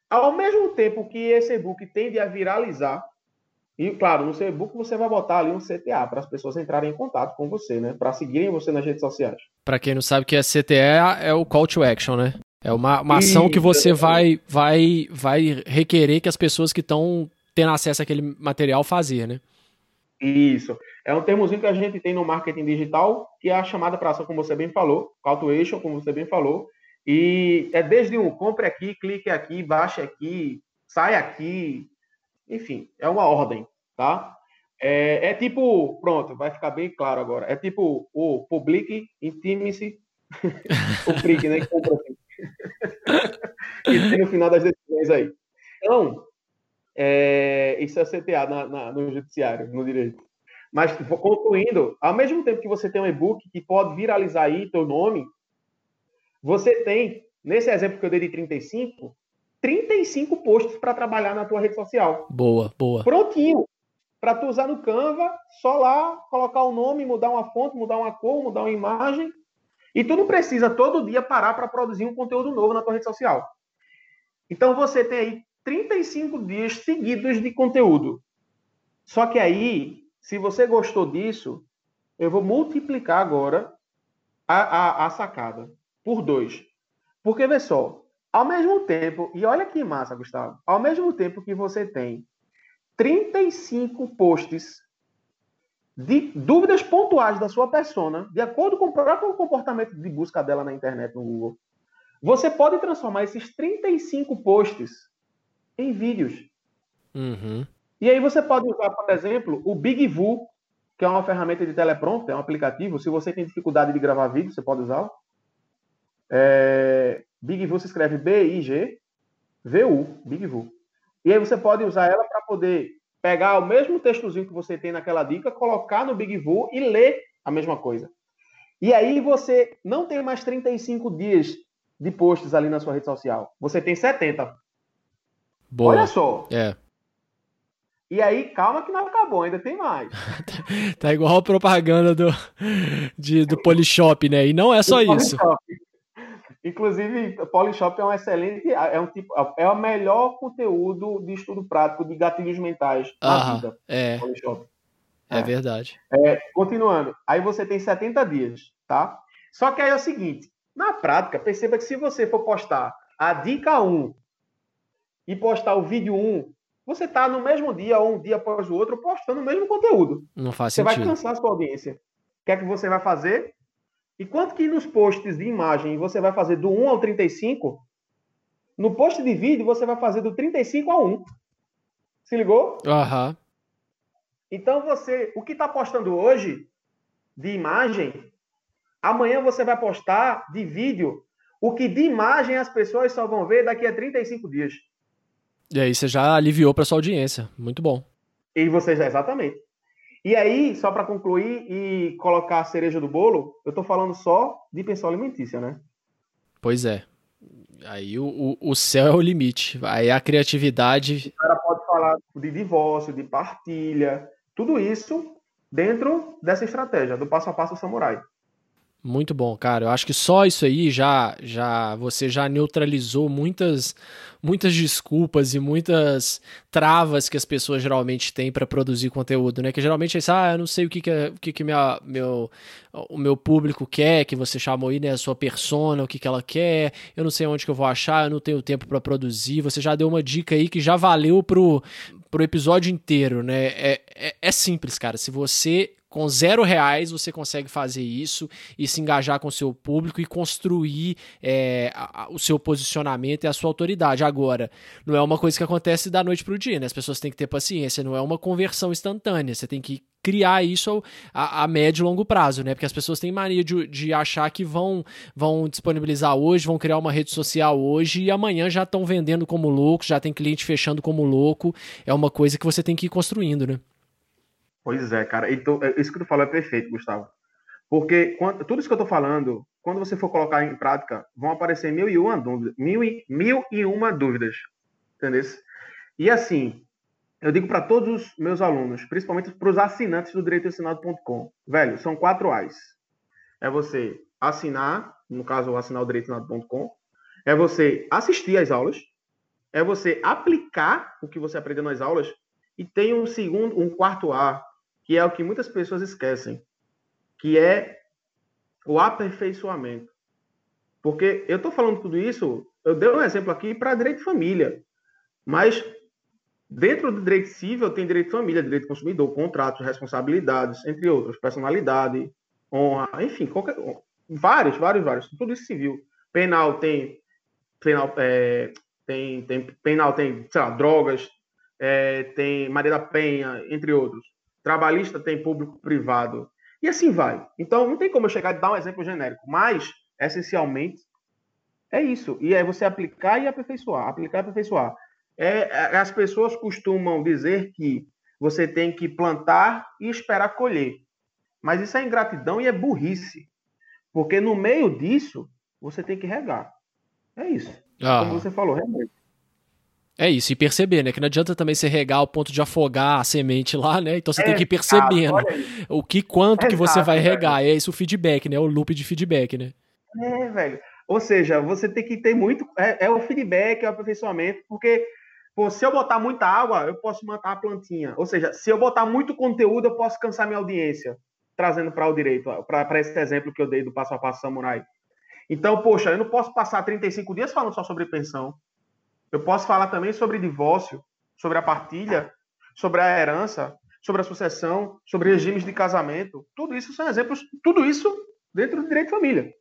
Ao mesmo tempo que esse e-book tende a viralizar, e claro, no seu e-book você vai botar ali um CTA para as pessoas entrarem em contato com você, né? Para seguirem você nas redes sociais. Para quem não sabe o que é CTA, é o call to action, né? É uma, uma ação que você vai, vai, vai requerer que as pessoas que estão tendo acesso àquele material fazer, né? Isso. É um termozinho que a gente tem no marketing digital, que é a chamada para ação, como você bem falou, call to action, como você bem falou. E é desde um compre aqui, clique aqui, baixe aqui, sai aqui. Enfim, é uma ordem, tá? É, é tipo, pronto, vai ficar bem claro agora. É tipo o public, intime-se, o clique, né? E tem no final das decisões aí. Então, é, isso é CTA na, na, no judiciário, no direito. Mas, concluindo, ao mesmo tempo que você tem um e-book que pode viralizar aí teu nome, você tem, nesse exemplo que eu dei de 35, 35 posts para trabalhar na tua rede social. Boa, boa. Prontinho. Para tu usar no Canva, só lá colocar o nome, mudar uma fonte, mudar uma cor, mudar uma imagem. E tu não precisa todo dia parar para produzir um conteúdo novo na tua rede social. Então você tem aí 35 dias seguidos de conteúdo. Só que aí, se você gostou disso, eu vou multiplicar agora a, a, a sacada por dois. Porque, vê só, ao mesmo tempo, e olha que massa, Gustavo, ao mesmo tempo que você tem 35 posts de dúvidas pontuais da sua persona, de acordo com o próprio comportamento de busca dela na internet, no Google, você pode transformar esses 35 posts em vídeos. Uhum. E aí você pode usar, por exemplo, o BigVu, que é uma ferramenta de teleprompter, é um aplicativo. Se você tem dificuldade de gravar vídeo, você pode usar. É... BigVu se escreve B-I-G-V-U, BigVu. E aí você pode usar ela para poder pegar o mesmo textozinho que você tem naquela dica, colocar no BigVu e ler a mesma coisa. E aí você não tem mais 35 dias de posts ali na sua rede social. Você tem 70. Boa. Olha só. É. E aí, calma que não acabou, ainda tem mais. tá igual a propaganda do, de, do Polishop, né? E não é só isso. Inclusive, o Polishop é um excelente, é um tipo, é o melhor conteúdo de estudo prático de gatilhos mentais na vida. É. Polishop. É, é verdade. É, continuando, aí você tem 70 dias, tá? Só que aí é o seguinte, na prática, perceba que se você for postar a dica 1 e postar o vídeo 1 você está no mesmo dia ou um dia após o outro postando o mesmo conteúdo. Não faz você sentido. Você vai cansar a sua audiência. O que é que você vai fazer? E quanto que nos posts de imagem você vai fazer do 1 ao 35? No post de vídeo você vai fazer do 35 ao 1. Se ligou? Aham. Uhum. Então você, o que está postando hoje de imagem, amanhã você vai postar de vídeo. O que de imagem as pessoas só vão ver daqui a 35 dias. E aí você já aliviou para sua audiência. Muito bom. E você já, exatamente. E aí, só para concluir e colocar a cereja do bolo, eu estou falando só de pensão alimentícia, né? Pois é. Aí o, o, céu é o limite. Aí a criatividade. O cara pode falar de divórcio, de partilha, tudo isso dentro dessa estratégia, do passo a passo samurai. Muito bom, cara. Eu acho que só isso aí já, já você já neutralizou muitas, muitas desculpas e muitas travas que as pessoas geralmente têm para produzir conteúdo, né? Que geralmente é isso, ah, eu não sei o que que, o que, que minha, meu, o meu público quer, que você chamou aí, né? A sua persona, o que, que ela quer. Eu não sei onde que eu vou achar, eu não tenho tempo para produzir. Você já deu uma dica aí que já valeu pro, pro episódio inteiro, né? É, é, é simples, cara. Se você com zero reais você consegue fazer isso e se engajar com o seu público e construir é, a, a, o seu posicionamento e a sua autoridade. Agora, não é uma coisa que acontece da noite para o dia, né? As pessoas têm que ter paciência, não é uma conversão instantânea. Você tem que criar isso a, a, médio e longo prazo, né? Porque as pessoas têm mania de, de achar que vão, vão disponibilizar hoje, vão criar uma rede social hoje e amanhã já estão vendendo como louco, já tem cliente fechando como louco. É uma coisa que você tem que ir construindo, né? Pois é, cara. Então, isso que tu falou é perfeito, Gustavo. Porque quando, tudo isso que eu tô falando, quando você for colocar em prática, vão aparecer mil e uma dúvidas. Mil e, mil e uma dúvidas. Entendeu? E assim, eu digo para todos os meus alunos, principalmente para os assinantes do direitoassinado.com, velho, são quatro A's. É você assinar, no caso, assinar o direitoassinado.com, é você assistir às aulas, é você aplicar o que você aprendeu nas aulas, e tem um segundo, um quarto A, que é o que muitas pessoas esquecem, que é o aperfeiçoamento. Porque eu estou falando tudo isso, eu dei um exemplo aqui para direito de família, mas dentro do direito civil tem direito de família, direito consumidor, contratos, responsabilidades, entre outros, personalidade, honra, enfim, qualquer, vários, vários, vários, tudo isso civil. Penal tem penal, é, tem, tem penal tem, sei lá, drogas, é, tem Maria da Penha, entre outros trabalhista tem público-privado, e assim vai. Então, não tem como eu chegar e dar um exemplo genérico, mas, essencialmente, é isso. E é você aplicar e aperfeiçoar, aplicar e aperfeiçoar. É, é, as pessoas costumam dizer que você tem que plantar e esperar colher. Mas isso é ingratidão e é burrice. Porque no meio disso, você tem que regar. É isso. Ah. Como você falou, realmente. É isso, e perceber, né? Que não adianta também você regar ao ponto de afogar a semente lá, né? Então você é, tem que ir percebendo o que, quanto que você vai regar. Velho. É isso o feedback, né? O loop de feedback, né? É, velho. Ou seja, você tem que ter muito. É, é o feedback, é o aperfeiçoamento, porque pô, se eu botar muita água, eu posso matar a plantinha. Ou seja, se eu botar muito conteúdo, eu posso cansar minha audiência. Trazendo para o direito, para esse exemplo que eu dei do passo a passo samurai. Então, poxa, eu não posso passar 35 dias falando só sobre pensão. Eu posso falar também sobre divórcio, sobre a partilha, sobre a herança, sobre a sucessão, sobre regimes de casamento. Tudo isso são exemplos, tudo isso dentro do direito de família.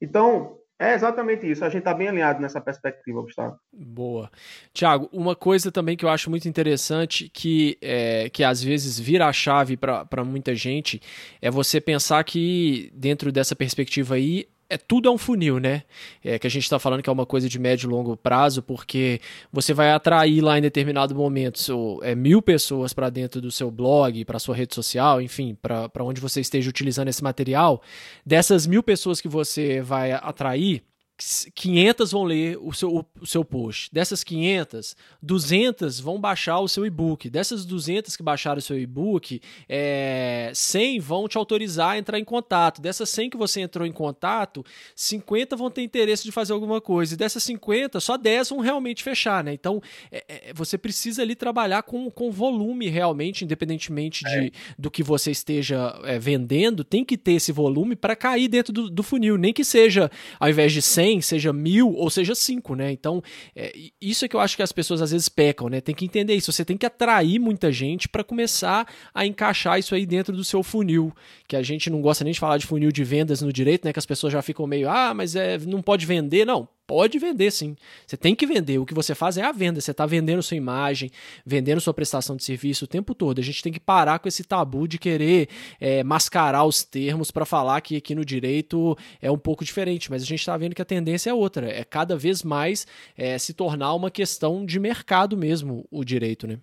Então, é exatamente isso. A gente está bem alinhado nessa perspectiva, Gustavo. Boa. Tiago, uma coisa também que eu acho muito interessante, que, é, que às vezes vira a chave para muita gente, é você pensar que, dentro dessa perspectiva aí, é tudo é um funil, né? É que a gente está falando que é uma coisa de médio e longo prazo, porque você vai atrair lá em determinado momento seu, é, mil pessoas para dentro do seu blog, para sua rede social, enfim, para onde você esteja utilizando esse material. Dessas mil pessoas que você vai atrair, 500 vão ler o seu, o seu post. Dessas 500, 200 vão baixar o seu e-book. Dessas 200 que baixaram o seu e-book, é, 100 vão te autorizar a entrar em contato. Dessas 100 que você entrou em contato, 50 vão ter interesse de fazer alguma coisa. E dessas 50, só 10 vão realmente fechar, né? Então, é, é, você precisa ali trabalhar com, com volume realmente, independentemente de, é. do que você esteja é, vendendo, tem que ter esse volume para cair dentro do, do funil. Nem que seja, ao invés de 100, 100, seja mil ou seja 5, né? Então, é, isso é que eu acho que as pessoas às vezes pecam, né? Tem que entender isso. Você tem que atrair muita gente para começar a encaixar isso aí dentro do seu funil. Que a gente não gosta nem de falar de funil de vendas no direito, né? Que as pessoas já ficam meio, ah, mas é, não pode vender. Não, Pode vender sim. Você tem que vender. O que você faz é a venda. Você está vendendo sua imagem, vendendo sua prestação de serviço o tempo todo. A gente tem que parar com esse tabu de querer é, mascarar os termos para falar que aqui no direito é um pouco diferente. Mas a gente está vendo que a tendência é outra. É cada vez mais é, se tornar uma questão de mercado mesmo o direito, né?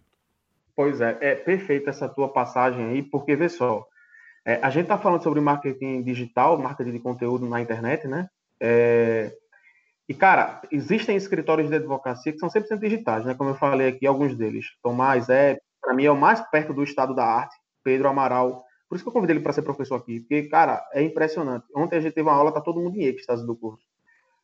Pois é, é perfeita essa tua passagem aí, porque vê só, é, a gente está falando sobre marketing digital, marketing de conteúdo na internet, né? É, e, cara, existem escritórios de advocacia que são 100% digitais, né? Como eu falei aqui, alguns deles. Tomás é, para mim, é o mais perto do estado da arte. Pedro Amaral. Por isso que eu convidei ele para ser professor aqui. Porque, cara, é impressionante. Ontem a gente teve uma aula, tá todo mundo em êxtase do curso.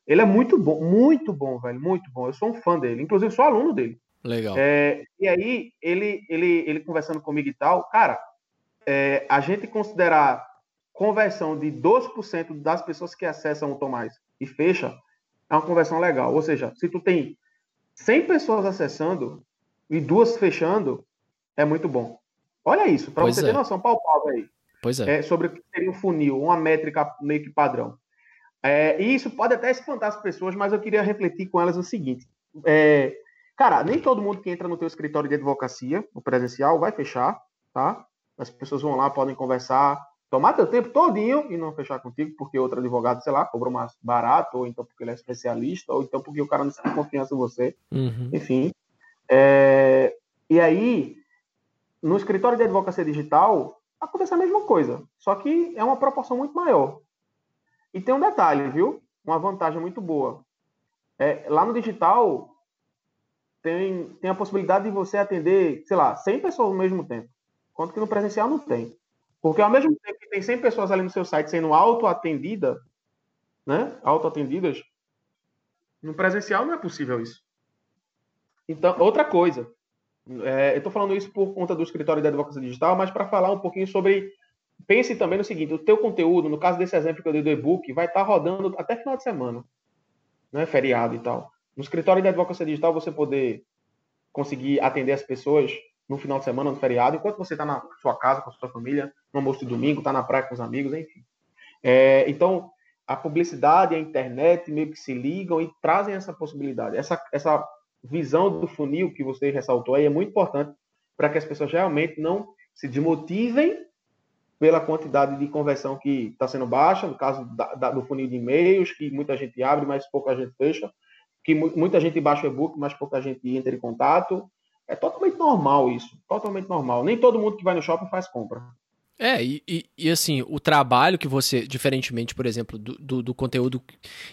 Ele é muito bom, muito bom, velho, muito bom. Eu sou um fã dele. Inclusive, sou aluno dele. Legal. É, e aí, ele, ele, ele conversando comigo e tal, cara, é, a gente considerar conversão de 12% das pessoas que acessam o Tomás e fecha, é uma conversão legal. Ou seja, se tu tem 100 pessoas acessando e duas fechando, é muito bom. Olha isso, para você é. ter noção palpável aí. Pois é. é. Sobre o que seria um funil, uma métrica meio que padrão. É, e isso pode até espantar as pessoas, mas eu queria refletir com elas o seguinte. É, cara, nem todo mundo que entra no teu escritório de advocacia, no presencial, vai fechar, tá? As pessoas vão lá, podem conversar, tomar teu tempo todinho e não fechar contigo porque outro advogado, sei lá, cobrou mais barato, ou então porque ele é especialista, ou então porque o cara não tem confiança em você. Uhum. Enfim. É... E aí, no escritório de advocacia digital, acontece a mesma coisa, só que é uma proporção muito maior. E tem um detalhe, viu? Uma vantagem muito boa. É, lá no digital, tem, tem a possibilidade de você atender, sei lá, 100 pessoas ao mesmo tempo. Quanto que no presencial não tem. Porque ao mesmo tempo que tem 100 pessoas ali no seu site sendo auto-atendida, né? Auto-atendidas, no presencial não é possível isso. Então, outra coisa. É, eu estou falando isso por conta do escritório de advocacia digital, mas para falar um pouquinho sobre. Pense também no seguinte: o teu conteúdo, no caso desse exemplo que eu dei do e-book, vai estar tá rodando até final de semana, né? Feriado e tal. No escritório de advocacia digital, você poder conseguir atender as pessoas no final de semana, no feriado, enquanto você está na sua casa com a sua família, no almoço de domingo, está na praia com os amigos, enfim. É, então, a publicidade a internet meio que se ligam e trazem essa possibilidade. Essa, essa visão do funil que você ressaltou aí é muito importante para que as pessoas realmente não se desmotivem pela quantidade de conversão que está sendo baixa, no caso da, da, do funil de e-mails, que muita gente abre, mas pouca gente fecha, que muita gente baixa o e-book, mas pouca gente entra em contato, é totalmente normal isso. Totalmente normal. Nem todo mundo que vai no shopping faz compra. É, e, e, e, assim, o trabalho que você, diferentemente, por exemplo, do, do, do conteúdo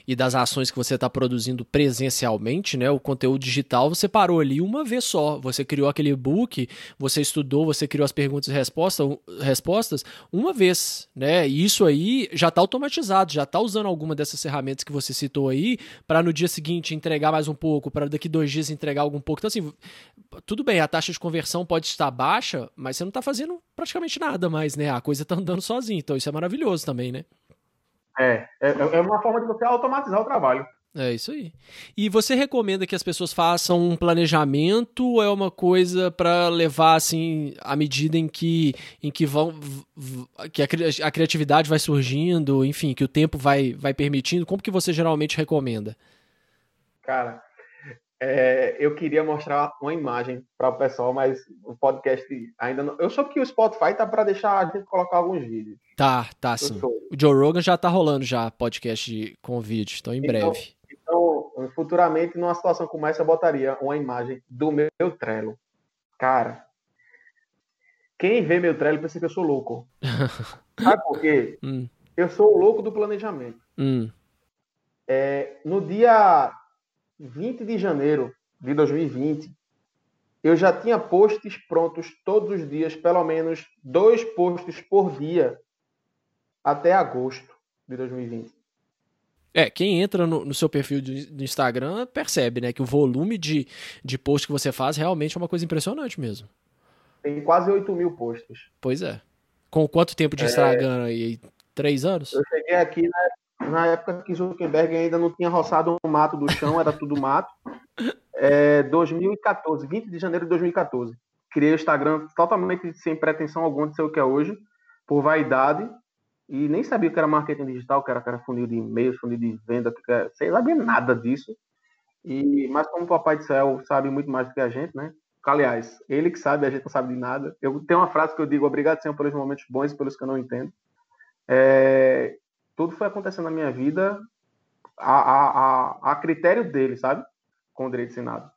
e das ações que você está produzindo presencialmente, né? O conteúdo digital você parou ali uma vez só. Você criou aquele e-book, você estudou, você criou as perguntas e respostas, respostas uma vez, né? E isso aí já está automatizado, já está usando alguma dessas ferramentas que você citou aí para no dia seguinte entregar mais um pouco, para daqui dois dias entregar algum pouco. Então, assim, tudo bem, a taxa de conversão pode estar baixa, mas você não está fazendo praticamente nada mais, né? A coisa tá andando sozinha, então isso é maravilhoso também, né? É, é, é uma forma de você automatizar o trabalho. É isso aí. E você recomenda que as pessoas façam um planejamento ou é uma coisa para levar assim à medida em que em que vão que a, a, criatividade vai surgindo, enfim, que o tempo vai vai permitindo? Como que você geralmente recomenda? Cara, é, eu queria mostrar uma imagem para o pessoal, mas o podcast ainda não. Eu soube que o Spotify tá para deixar a gente colocar alguns vídeos. Tá, tá sim. O Joe Rogan já tá rolando já podcast com vídeo, então em então, breve. Então, futuramente, numa situação como essa, eu botaria uma imagem do meu, meu Trello. Cara, quem vê meu Trello pensa que eu sou louco. Sabe por quê? Hum. Eu sou o louco do planejamento. Hum. É, no dia 20 de janeiro de 2020, eu já tinha posts prontos todos os dias, pelo menos dois posts por dia, até agosto de 2020. É, quem entra no, no seu perfil do Instagram percebe, né, que o volume de, de posts que você faz realmente é uma coisa impressionante mesmo. Tem quase 8 mil posts. Pois é. Com quanto tempo de é... Instagram aí? Três anos? Eu cheguei aqui na na época que Zuckerberg ainda não tinha roçado um mato do chão, era tudo mato. É, 2014, 20 de janeiro de 2014. Criei o Instagram totalmente sem pretensão alguma de ser o que é hoje, por vaidade, e nem sabia o que era marketing digital, que era, que era funil de e-mails, funil de venda, que era, sem saber nada disso. E, mas como o Papai do Céu sabe muito mais do que a gente, né? Aliás, ele que sabe, a gente não sabe de nada. Eu tenho uma frase que eu digo: obrigado, Senhor, pelos momentos bons e pelos que eu não entendo. É, tudo foi acontecendo na minha vida a, a, a, a critério dele, sabe? Com o direito de Senado.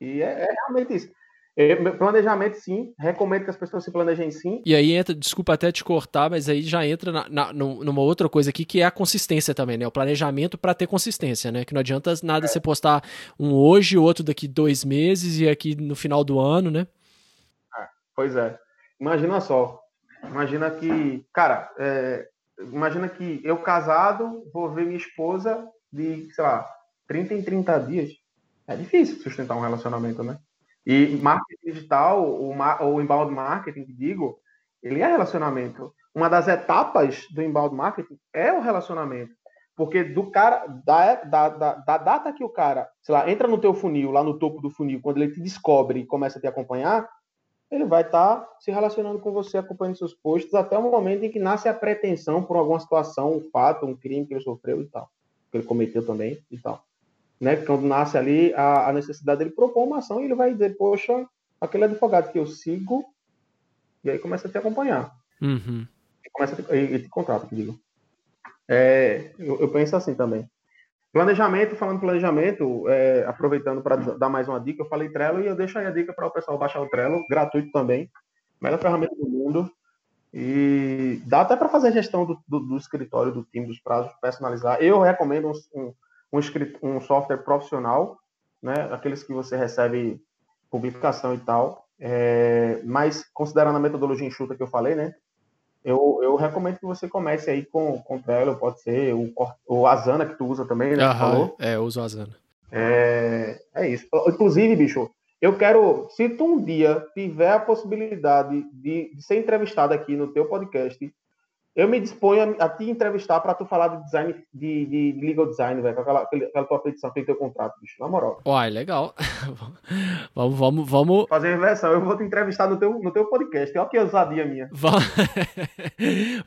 E é, é realmente isso. É, planejamento, sim. Recomendo que as pessoas se planejem, sim. E aí entra, desculpa até te cortar, mas aí já entra na, na, numa outra coisa aqui que é a consistência também, né? O planejamento para ter consistência, né? Que não adianta nada é. você postar um hoje, outro daqui dois meses e aqui no final do ano, né? É, pois é. Imagina só. Imagina que, cara, é, imagina que eu casado, vou ver minha esposa de, sei lá, 30 em 30 dias. É difícil sustentar um relacionamento, né? E marketing digital, o, o inbound marketing, que digo, ele é relacionamento. Uma das etapas do inbound marketing é o relacionamento. Porque do cara, da, da, da, da, data que o cara, sei lá, entra no teu funil, lá no topo do funil, quando ele te descobre e começa a te acompanhar, ele vai estar tá se relacionando com você, acompanhando seus posts, até o momento em que nasce a pretensão por alguma situação, um fato, um crime que ele sofreu e tal, que ele cometeu também e tal. Né? Quando nasce ali a, a necessidade dele propor uma ação, ele vai dizer, poxa, aquele advogado que eu sigo, e aí começa a te acompanhar. Uhum. E começa a te, e, e te contrata, que digo. É, eu, eu penso assim também. Planejamento, falando planejamento, é, aproveitando para dar mais uma dica, eu falei Trello e eu deixo aí a dica para o pessoal baixar o Trello, gratuito também, melhor ferramenta do mundo. E dá até para fazer gestão do, do, do, escritório, do time, dos prazos, personalizar. Eu recomendo um, um, um, software profissional, né, aqueles que você recebe publicação e tal, é, mas considerando a metodologia enxuta que eu falei, né, eu, eu recomendo que você comece aí com, com Trello, pode ser, o, o Asana que tu usa também, né? Aham, falou. É, eu uso o Asana. É, é isso. Inclusive, bicho, eu quero, se tu um dia tiver a possibilidade de, de ser entrevistado aqui no teu podcast, eu me disponho a, a te entrevistar para tu falar de design, de, de legal design, velho, aquela, aquela tua petição tem teu contrato, bicho, na moral. Uai, legal. vamos, vamos, vamos. Fazer inversão, eu vou te entrevistar no teu, no teu podcast. Olha que ousadia minha.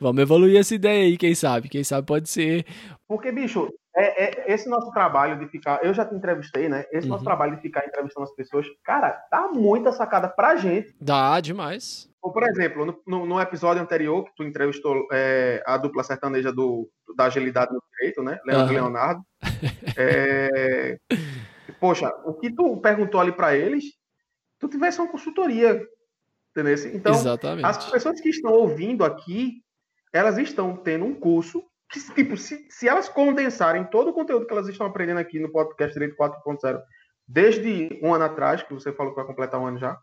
vamos evoluir essa ideia aí, quem sabe? Quem sabe pode ser. Porque, bicho, é, é, esse nosso trabalho de ficar. Eu já te entrevistei, né? Esse uhum. nosso trabalho de ficar entrevistando as pessoas, cara, dá muita sacada pra gente. Dá demais. Ou, por exemplo, no, no, no episódio anterior, que tu entrevistou é, a dupla sertaneja do, da agilidade no direito, né? Leandro uhum. Leonardo. É, poxa, o que tu perguntou ali para eles, tu tivesse uma consultoria Entendeu? Então, Exatamente. as pessoas que estão ouvindo aqui, elas estão tendo um curso que, tipo, se, se elas condensarem todo o conteúdo que elas estão aprendendo aqui no podcast Direito 4.0, desde um ano atrás, que você falou que vai completar um ano já,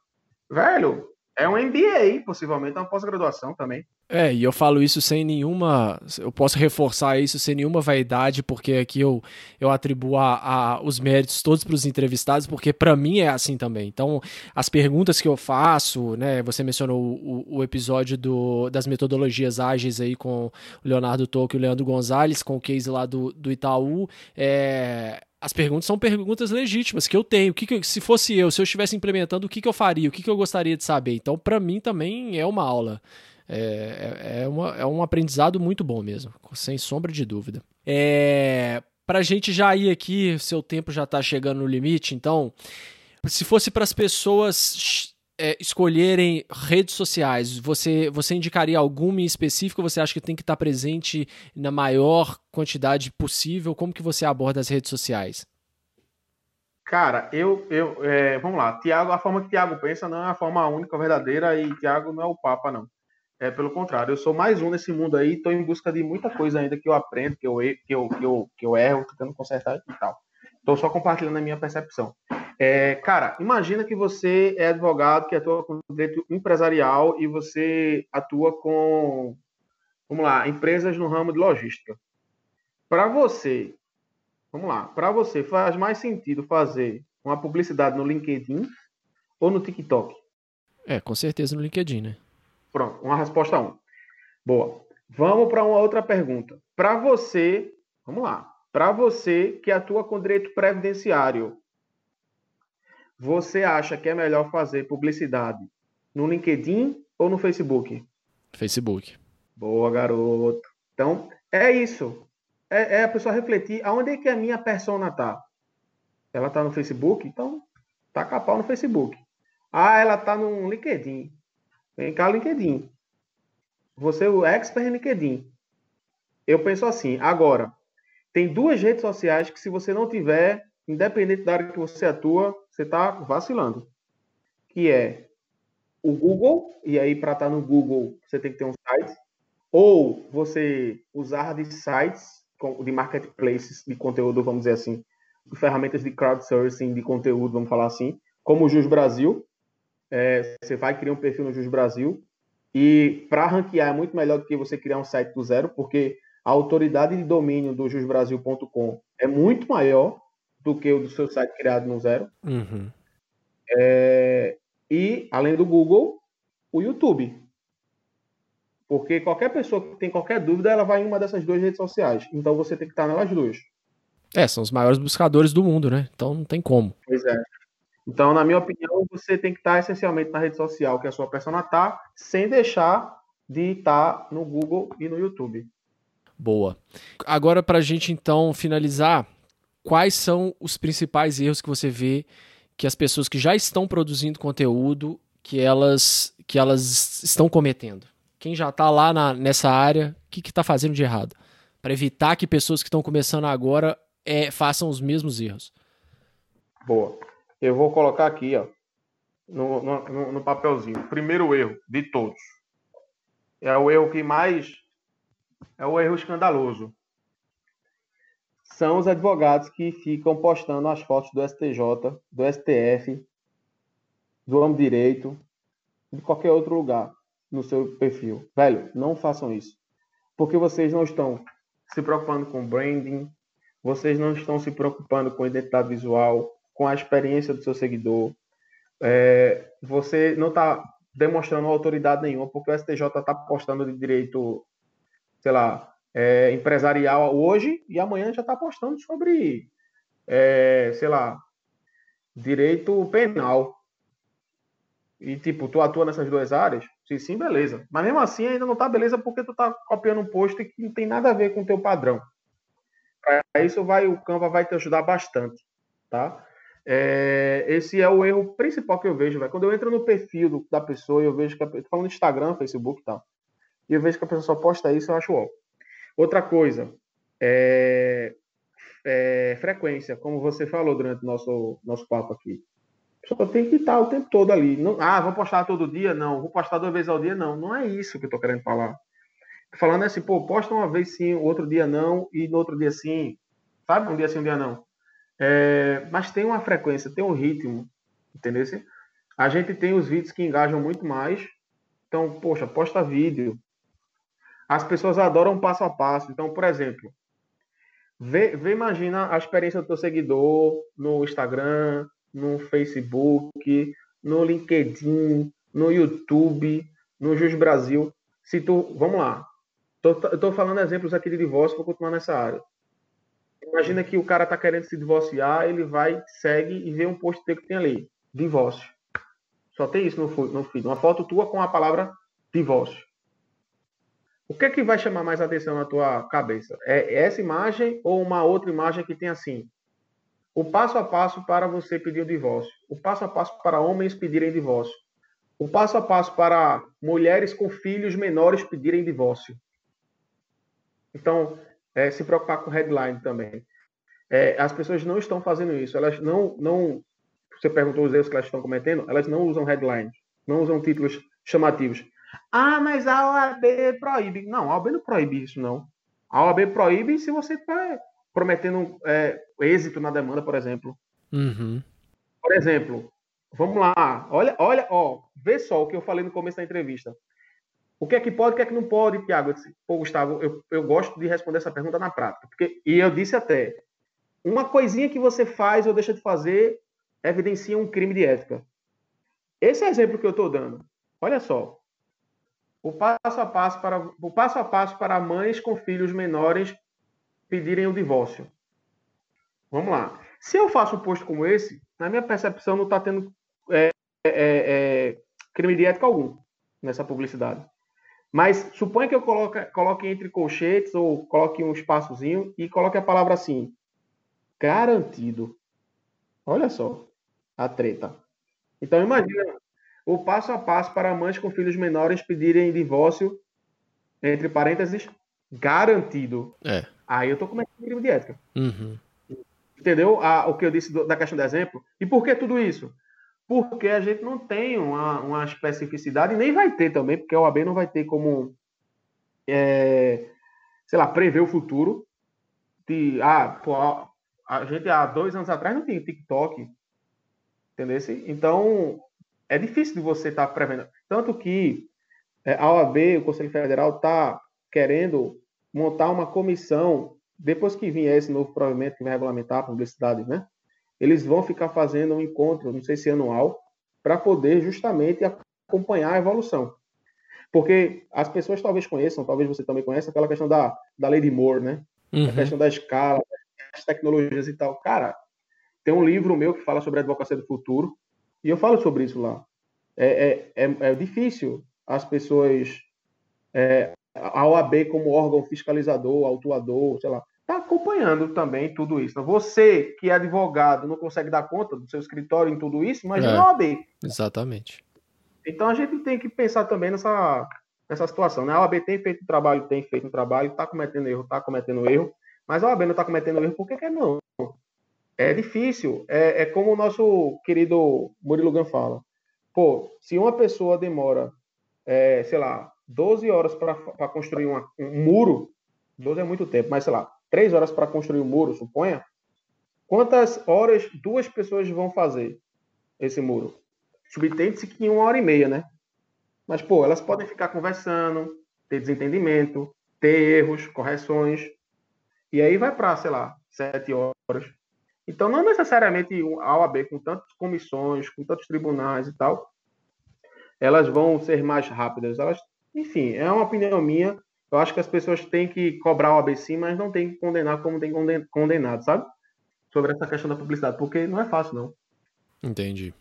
velho, é um MBA, possivelmente, é uma pós-graduação também. É, e eu falo isso sem nenhuma. Eu posso reforçar isso sem nenhuma vaidade, porque aqui eu, eu atribuo a, a os méritos todos para os entrevistados, porque para mim é assim também. Então, as perguntas que eu faço, né? Você mencionou o, o episódio do, das metodologias ágeis aí com o Leonardo Tocco e o Leandro Gonzalez, com o case lá do, do Itaú. É, as perguntas são perguntas legítimas que eu tenho. O que, que se fosse eu, se eu estivesse implementando, o que, que eu faria? O que, que eu gostaria de saber? Então, para mim também é uma aula. É, é, é, uma, é um aprendizado muito bom mesmo, sem sombra de dúvida. É, para a gente já ir aqui, seu tempo já está chegando no limite, então, se fosse para as pessoas é, escolherem redes sociais, você, você indicaria alguma em específico? Você acha que tem que estar presente na maior quantidade possível? Como que você aborda as redes sociais? Cara, eu, eu é, vamos lá. Tiago, a forma que Tiago pensa não é a forma única, verdadeira, e Tiago não é o Papa, não. É pelo contrário, eu sou mais um nesse mundo aí, estou em busca de muita coisa ainda que eu aprendo, que eu, que eu, que eu, que eu erro, tentando consertar e tal. Estou só compartilhando a minha percepção. É, cara, imagina que você é advogado que atua com direito empresarial e você atua com, vamos lá, empresas no ramo de logística. Para você, vamos lá, para você faz mais sentido fazer uma publicidade no LinkedIn ou no TikTok? É, com certeza no LinkedIn, né? Pronto, uma resposta um. Boa. Vamos para uma outra pergunta. Para você, vamos lá. Para você que atua com direito previdenciário, você acha que é melhor fazer publicidade no LinkedIn ou no Facebook? Facebook. Boa, garoto. Então, é isso. É, é a pessoa refletir aonde é que a minha persona tá. Ela tá no Facebook? Então, tá capau no Facebook. Ah, ela tá no LinkedIn. Vem cá, LinkedIn. Você é o expert em LinkedIn. Eu penso assim, agora, tem duas redes sociais que se você não tiver, independente da área que você atua, você está vacilando. Que é o Google, e aí para estar tá no Google você tem que ter um site, ou você usar de sites de marketplaces de conteúdo, vamos dizer assim, de ferramentas de crowdsourcing de conteúdo, vamos falar assim, como o Jus Brasil. É, você vai criar um perfil no Jus Brasil, e para ranquear é muito melhor do que você criar um site do zero, porque a autoridade de domínio do jusbrasil.com é muito maior do que o do seu site criado no zero. Uhum. É, e, além do Google, o YouTube. Porque qualquer pessoa que tem qualquer dúvida, ela vai em uma dessas duas redes sociais. Então você tem que estar nelas duas. É, são os maiores buscadores do mundo, né? Então não tem como. Pois é. Então, na minha opinião, você tem que estar essencialmente na rede social que a sua persona está, sem deixar de estar no Google e no YouTube. Boa. Agora, para a gente então finalizar, quais são os principais erros que você vê que as pessoas que já estão produzindo conteúdo que elas que elas estão cometendo? Quem já está lá na, nessa área, o que está fazendo de errado? Para evitar que pessoas que estão começando agora é, façam os mesmos erros. Boa. Eu vou colocar aqui, ó, no, no, no papelzinho. Primeiro erro de todos. É o erro que mais. É o erro escandaloso são os advogados que ficam postando as fotos do STJ, do STF, do Amo Direito, de qualquer outro lugar no seu perfil. Velho, não façam isso. Porque vocês não estão se preocupando com branding, vocês não estão se preocupando com identidade visual, com a experiência do seu seguidor. É, você não está demonstrando autoridade nenhuma, porque o STJ está postando de direito, sei lá, é, empresarial hoje e amanhã já está postando sobre, é, sei lá, direito penal. E, tipo, tu atua nessas duas áreas? Sim, sim, beleza. Mas mesmo assim ainda não tá beleza porque tu tá copiando um post que não tem nada a ver com o teu padrão. Para isso vai, o Canva vai te ajudar bastante, tá? É, esse é o erro principal que eu vejo, velho. Quando eu entro no perfil do, da pessoa, eu vejo que a, falando Instagram, Facebook e tal, e eu vejo que a pessoa só posta isso, eu acho ó. Outra coisa, é, é, frequência, como você falou durante o nosso, nosso papo aqui. Só tem que estar o tempo todo ali. Não, ah, vou postar todo dia? Não. Vou postar duas vezes ao dia? Não. Não é isso que eu tô querendo falar. Tô falando assim, pô, posta uma vez sim, outro dia não, e no outro dia sim. Sabe? Um dia sim, um dia não. É, mas tem uma frequência, tem um ritmo, entendeu? A gente tem os vídeos que engajam muito mais. Então, poxa, posta vídeo. As pessoas adoram passo a passo. Então, por exemplo, vê, vê imagina a experiência do teu seguidor no Instagram, no Facebook, no LinkedIn, no YouTube, no Jus Brasil. Se tu, vamos lá. Tô falando exemplos aqui de divórcio, vou continuar nessa área. Imagina que o cara tá querendo se divorciar, ele vai, segue e vê um post que tem ali, divórcio. Só tem isso no, no feed, uma foto tua com a palavra divórcio. O que é que vai chamar mais atenção na tua cabeça? É essa imagem ou uma outra imagem que tem assim: o passo a passo para você pedir o divórcio. O passo a passo para homens pedirem divórcio. O passo a passo para mulheres com filhos menores pedirem divórcio. Então, é, se preocupar com headline também. É, as pessoas não estão fazendo isso. Elas não, não. Você perguntou os erros que elas estão cometendo. Elas não usam headline, não usam títulos chamativos. Ah, mas a OAB proíbe. Não, a OAB não proíbe isso, não. A OAB proíbe se você está prometendo é, êxito na demanda, por exemplo. Uhum. Por exemplo, vamos lá, olha, olha, ó, vê só o que eu falei no começo da entrevista. O que é que pode, o que é que não pode, Tiago? Pô, Gustavo, eu, eu gosto de responder essa pergunta na prática. Porque, e eu disse até, uma coisinha que você faz ou deixa de fazer evidencia um crime de ética. Esse é exemplo que eu estou dando. Olha só. O passo a passo para o passo a passo para mães com filhos menores pedirem o divórcio. Vamos lá. Se eu faço um post como esse, na minha percepção não está tendo é, é, é, crime de ética algum nessa publicidade. Mas suponha que eu coloque, coloque entre colchetes ou coloque um espaçozinho e coloque a palavra assim: garantido. Olha só a treta. Então imagina o passo a passo para mães com filhos menores pedirem divórcio, entre parênteses, garantido. É. Aí eu tô cometendo crime de ética. Uhum. Entendeu? A, o que eu disse do, da questão do exemplo. E por que tudo isso? Porque a gente não tem uma, uma especificidade, nem vai ter também, porque a OAB não vai ter como, é, sei lá, prever o futuro. De, ah, pô, a gente há dois anos atrás não tinha TikTok, entendeu? Então, é difícil de você estar tá prevendo. Tanto que é, a OAB, o Conselho Federal, está querendo montar uma comissão, depois que vier esse novo provimento que vai regulamentar a publicidade, né? Eles vão ficar fazendo um encontro, não sei se anual, para poder justamente acompanhar a evolução. Porque as pessoas talvez conheçam, talvez você também conheça, aquela questão da, da lei de Moore, né? Uhum. A questão da escala, das tecnologias e tal. Cara, tem um livro meu que fala sobre a advocacia do futuro, e eu falo sobre isso lá. É, é, é, é difícil as pessoas é, a OAB como órgão fiscalizador, autuador, sei lá, está acompanhando também tudo isso. Então, você que é advogado não consegue dar conta do seu escritório em tudo isso, imagina é, a OAB. Exatamente. Então a gente tem que pensar também nessa, nessa situação. Né? A OAB tem feito um trabalho, tem feito um trabalho, está cometendo erro, está cometendo erro, mas a OAB não está cometendo erro por que não? É difícil. É, é como o nosso querido Murilo Gan fala. Pô, se uma pessoa demora, é, sei lá, 12 horas para construir uma, um muro, 12 é muito tempo, mas sei lá, 3 horas para construir um muro, suponha, quantas horas duas pessoas vão fazer esse muro? Subtende-se que uma hora e meia, né? Mas, pô, elas podem ficar conversando, ter desentendimento, ter erros, correções, e aí vai para, sei lá, 7 horas. Então, não necessariamente a OAB, com tantas comissões, com tantos tribunais e tal, elas vão ser mais rápidas. Elas enfim, é uma opinião minha. Eu acho que as pessoas têm que cobrar o ABC, mas não tem que condenar como tem condenado, sabe? Sobre essa questão da publicidade, porque não é fácil, não. Entendi.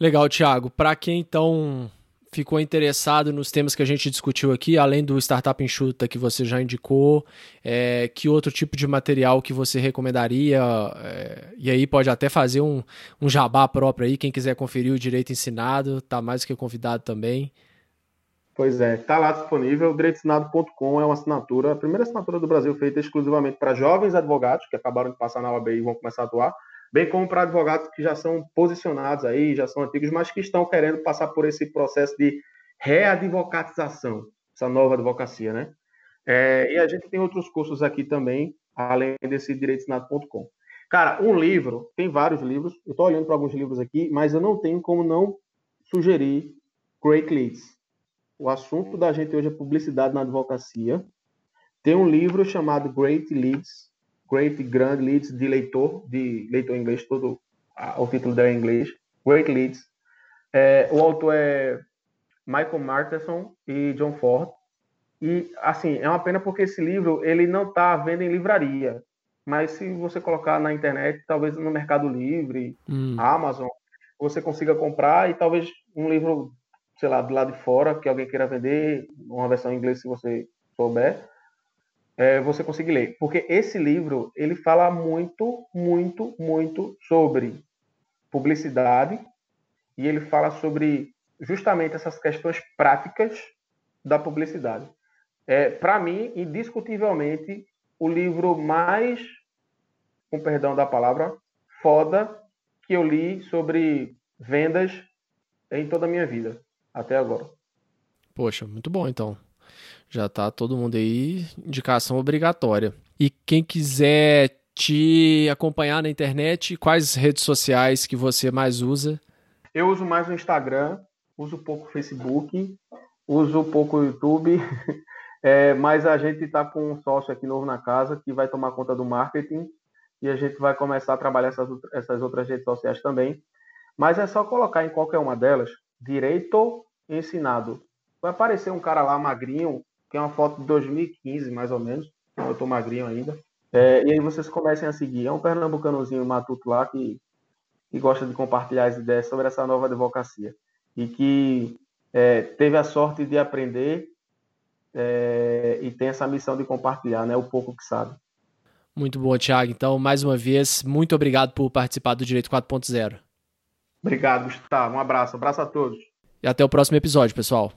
Legal, Thiago. Para quem então ficou interessado nos temas que a gente discutiu aqui, além do Startup Enxuta que você já indicou, é, que outro tipo de material que você recomendaria? É, e aí pode até fazer um, um jabá próprio aí, quem quiser conferir o Direito Ensinado, tá mais que convidado também. Pois é, está lá disponível. Direitoensinado.com é uma assinatura, a primeira assinatura do Brasil feita exclusivamente para jovens advogados que acabaram de passar na OAB e vão começar a atuar. Bem como para advogados que já são posicionados aí, já são antigos, mas que estão querendo passar por esse processo de readvocatização, essa nova advocacia, né? É, e a gente tem outros cursos aqui também, além desse direitosnato.com. Cara, um livro, tem vários livros, eu estou olhando para alguns livros aqui, mas eu não tenho como não sugerir Great Leads. O assunto da gente hoje é publicidade na advocacia. Tem um livro chamado Great Leads, Great Grand Leads de leitor, de leitor inglês, todo o título dele é em inglês, Great Leads. É, o autor é Michael Martenson e John Ford. E, assim, é uma pena porque esse livro, ele não está à venda em livraria. Mas se você colocar na internet, talvez no Mercado Livre, hum. Amazon, você consiga comprar e talvez um livro, sei lá, do lado de fora, que alguém queira vender, uma versão em inglês, se você souber, é, você consegue ler. Porque esse livro, ele fala muito, muito, muito sobre publicidade e ele fala sobre justamente essas questões práticas da publicidade. É, Para mim, indiscutivelmente, o livro mais, com perdão da palavra, foda que eu li sobre vendas em toda a minha vida, até agora. Poxa, muito bom então. Já tá todo mundo aí, indicação obrigatória. E quem quiser te acompanhar na internet, quais redes sociais que você mais usa? Eu uso mais o Instagram, uso pouco o Facebook, uso pouco o YouTube, é, mas a gente está com um sócio aqui novo na casa que vai tomar conta do marketing e a gente vai começar a trabalhar essas, essas outras redes sociais também. Mas é só colocar em qualquer uma delas, direito ensinado. Vai aparecer um cara lá magrinho, que é uma foto de 2015, mais ou menos. Eu estou magrinho ainda. É, e aí vocês comecem a seguir. É um pernambucanozinho matuto lá que, que gosta de compartilhar as ideias sobre essa nova advocacia. E que é, teve a sorte de aprender é, e tem essa missão de compartilhar né, o pouco que sabe. Muito bom, Thiago. Então, mais uma vez, muito obrigado por participar do Direito 4.0. Obrigado, Gustavo. Um abraço. Um abraço a todos. E até o próximo episódio, pessoal.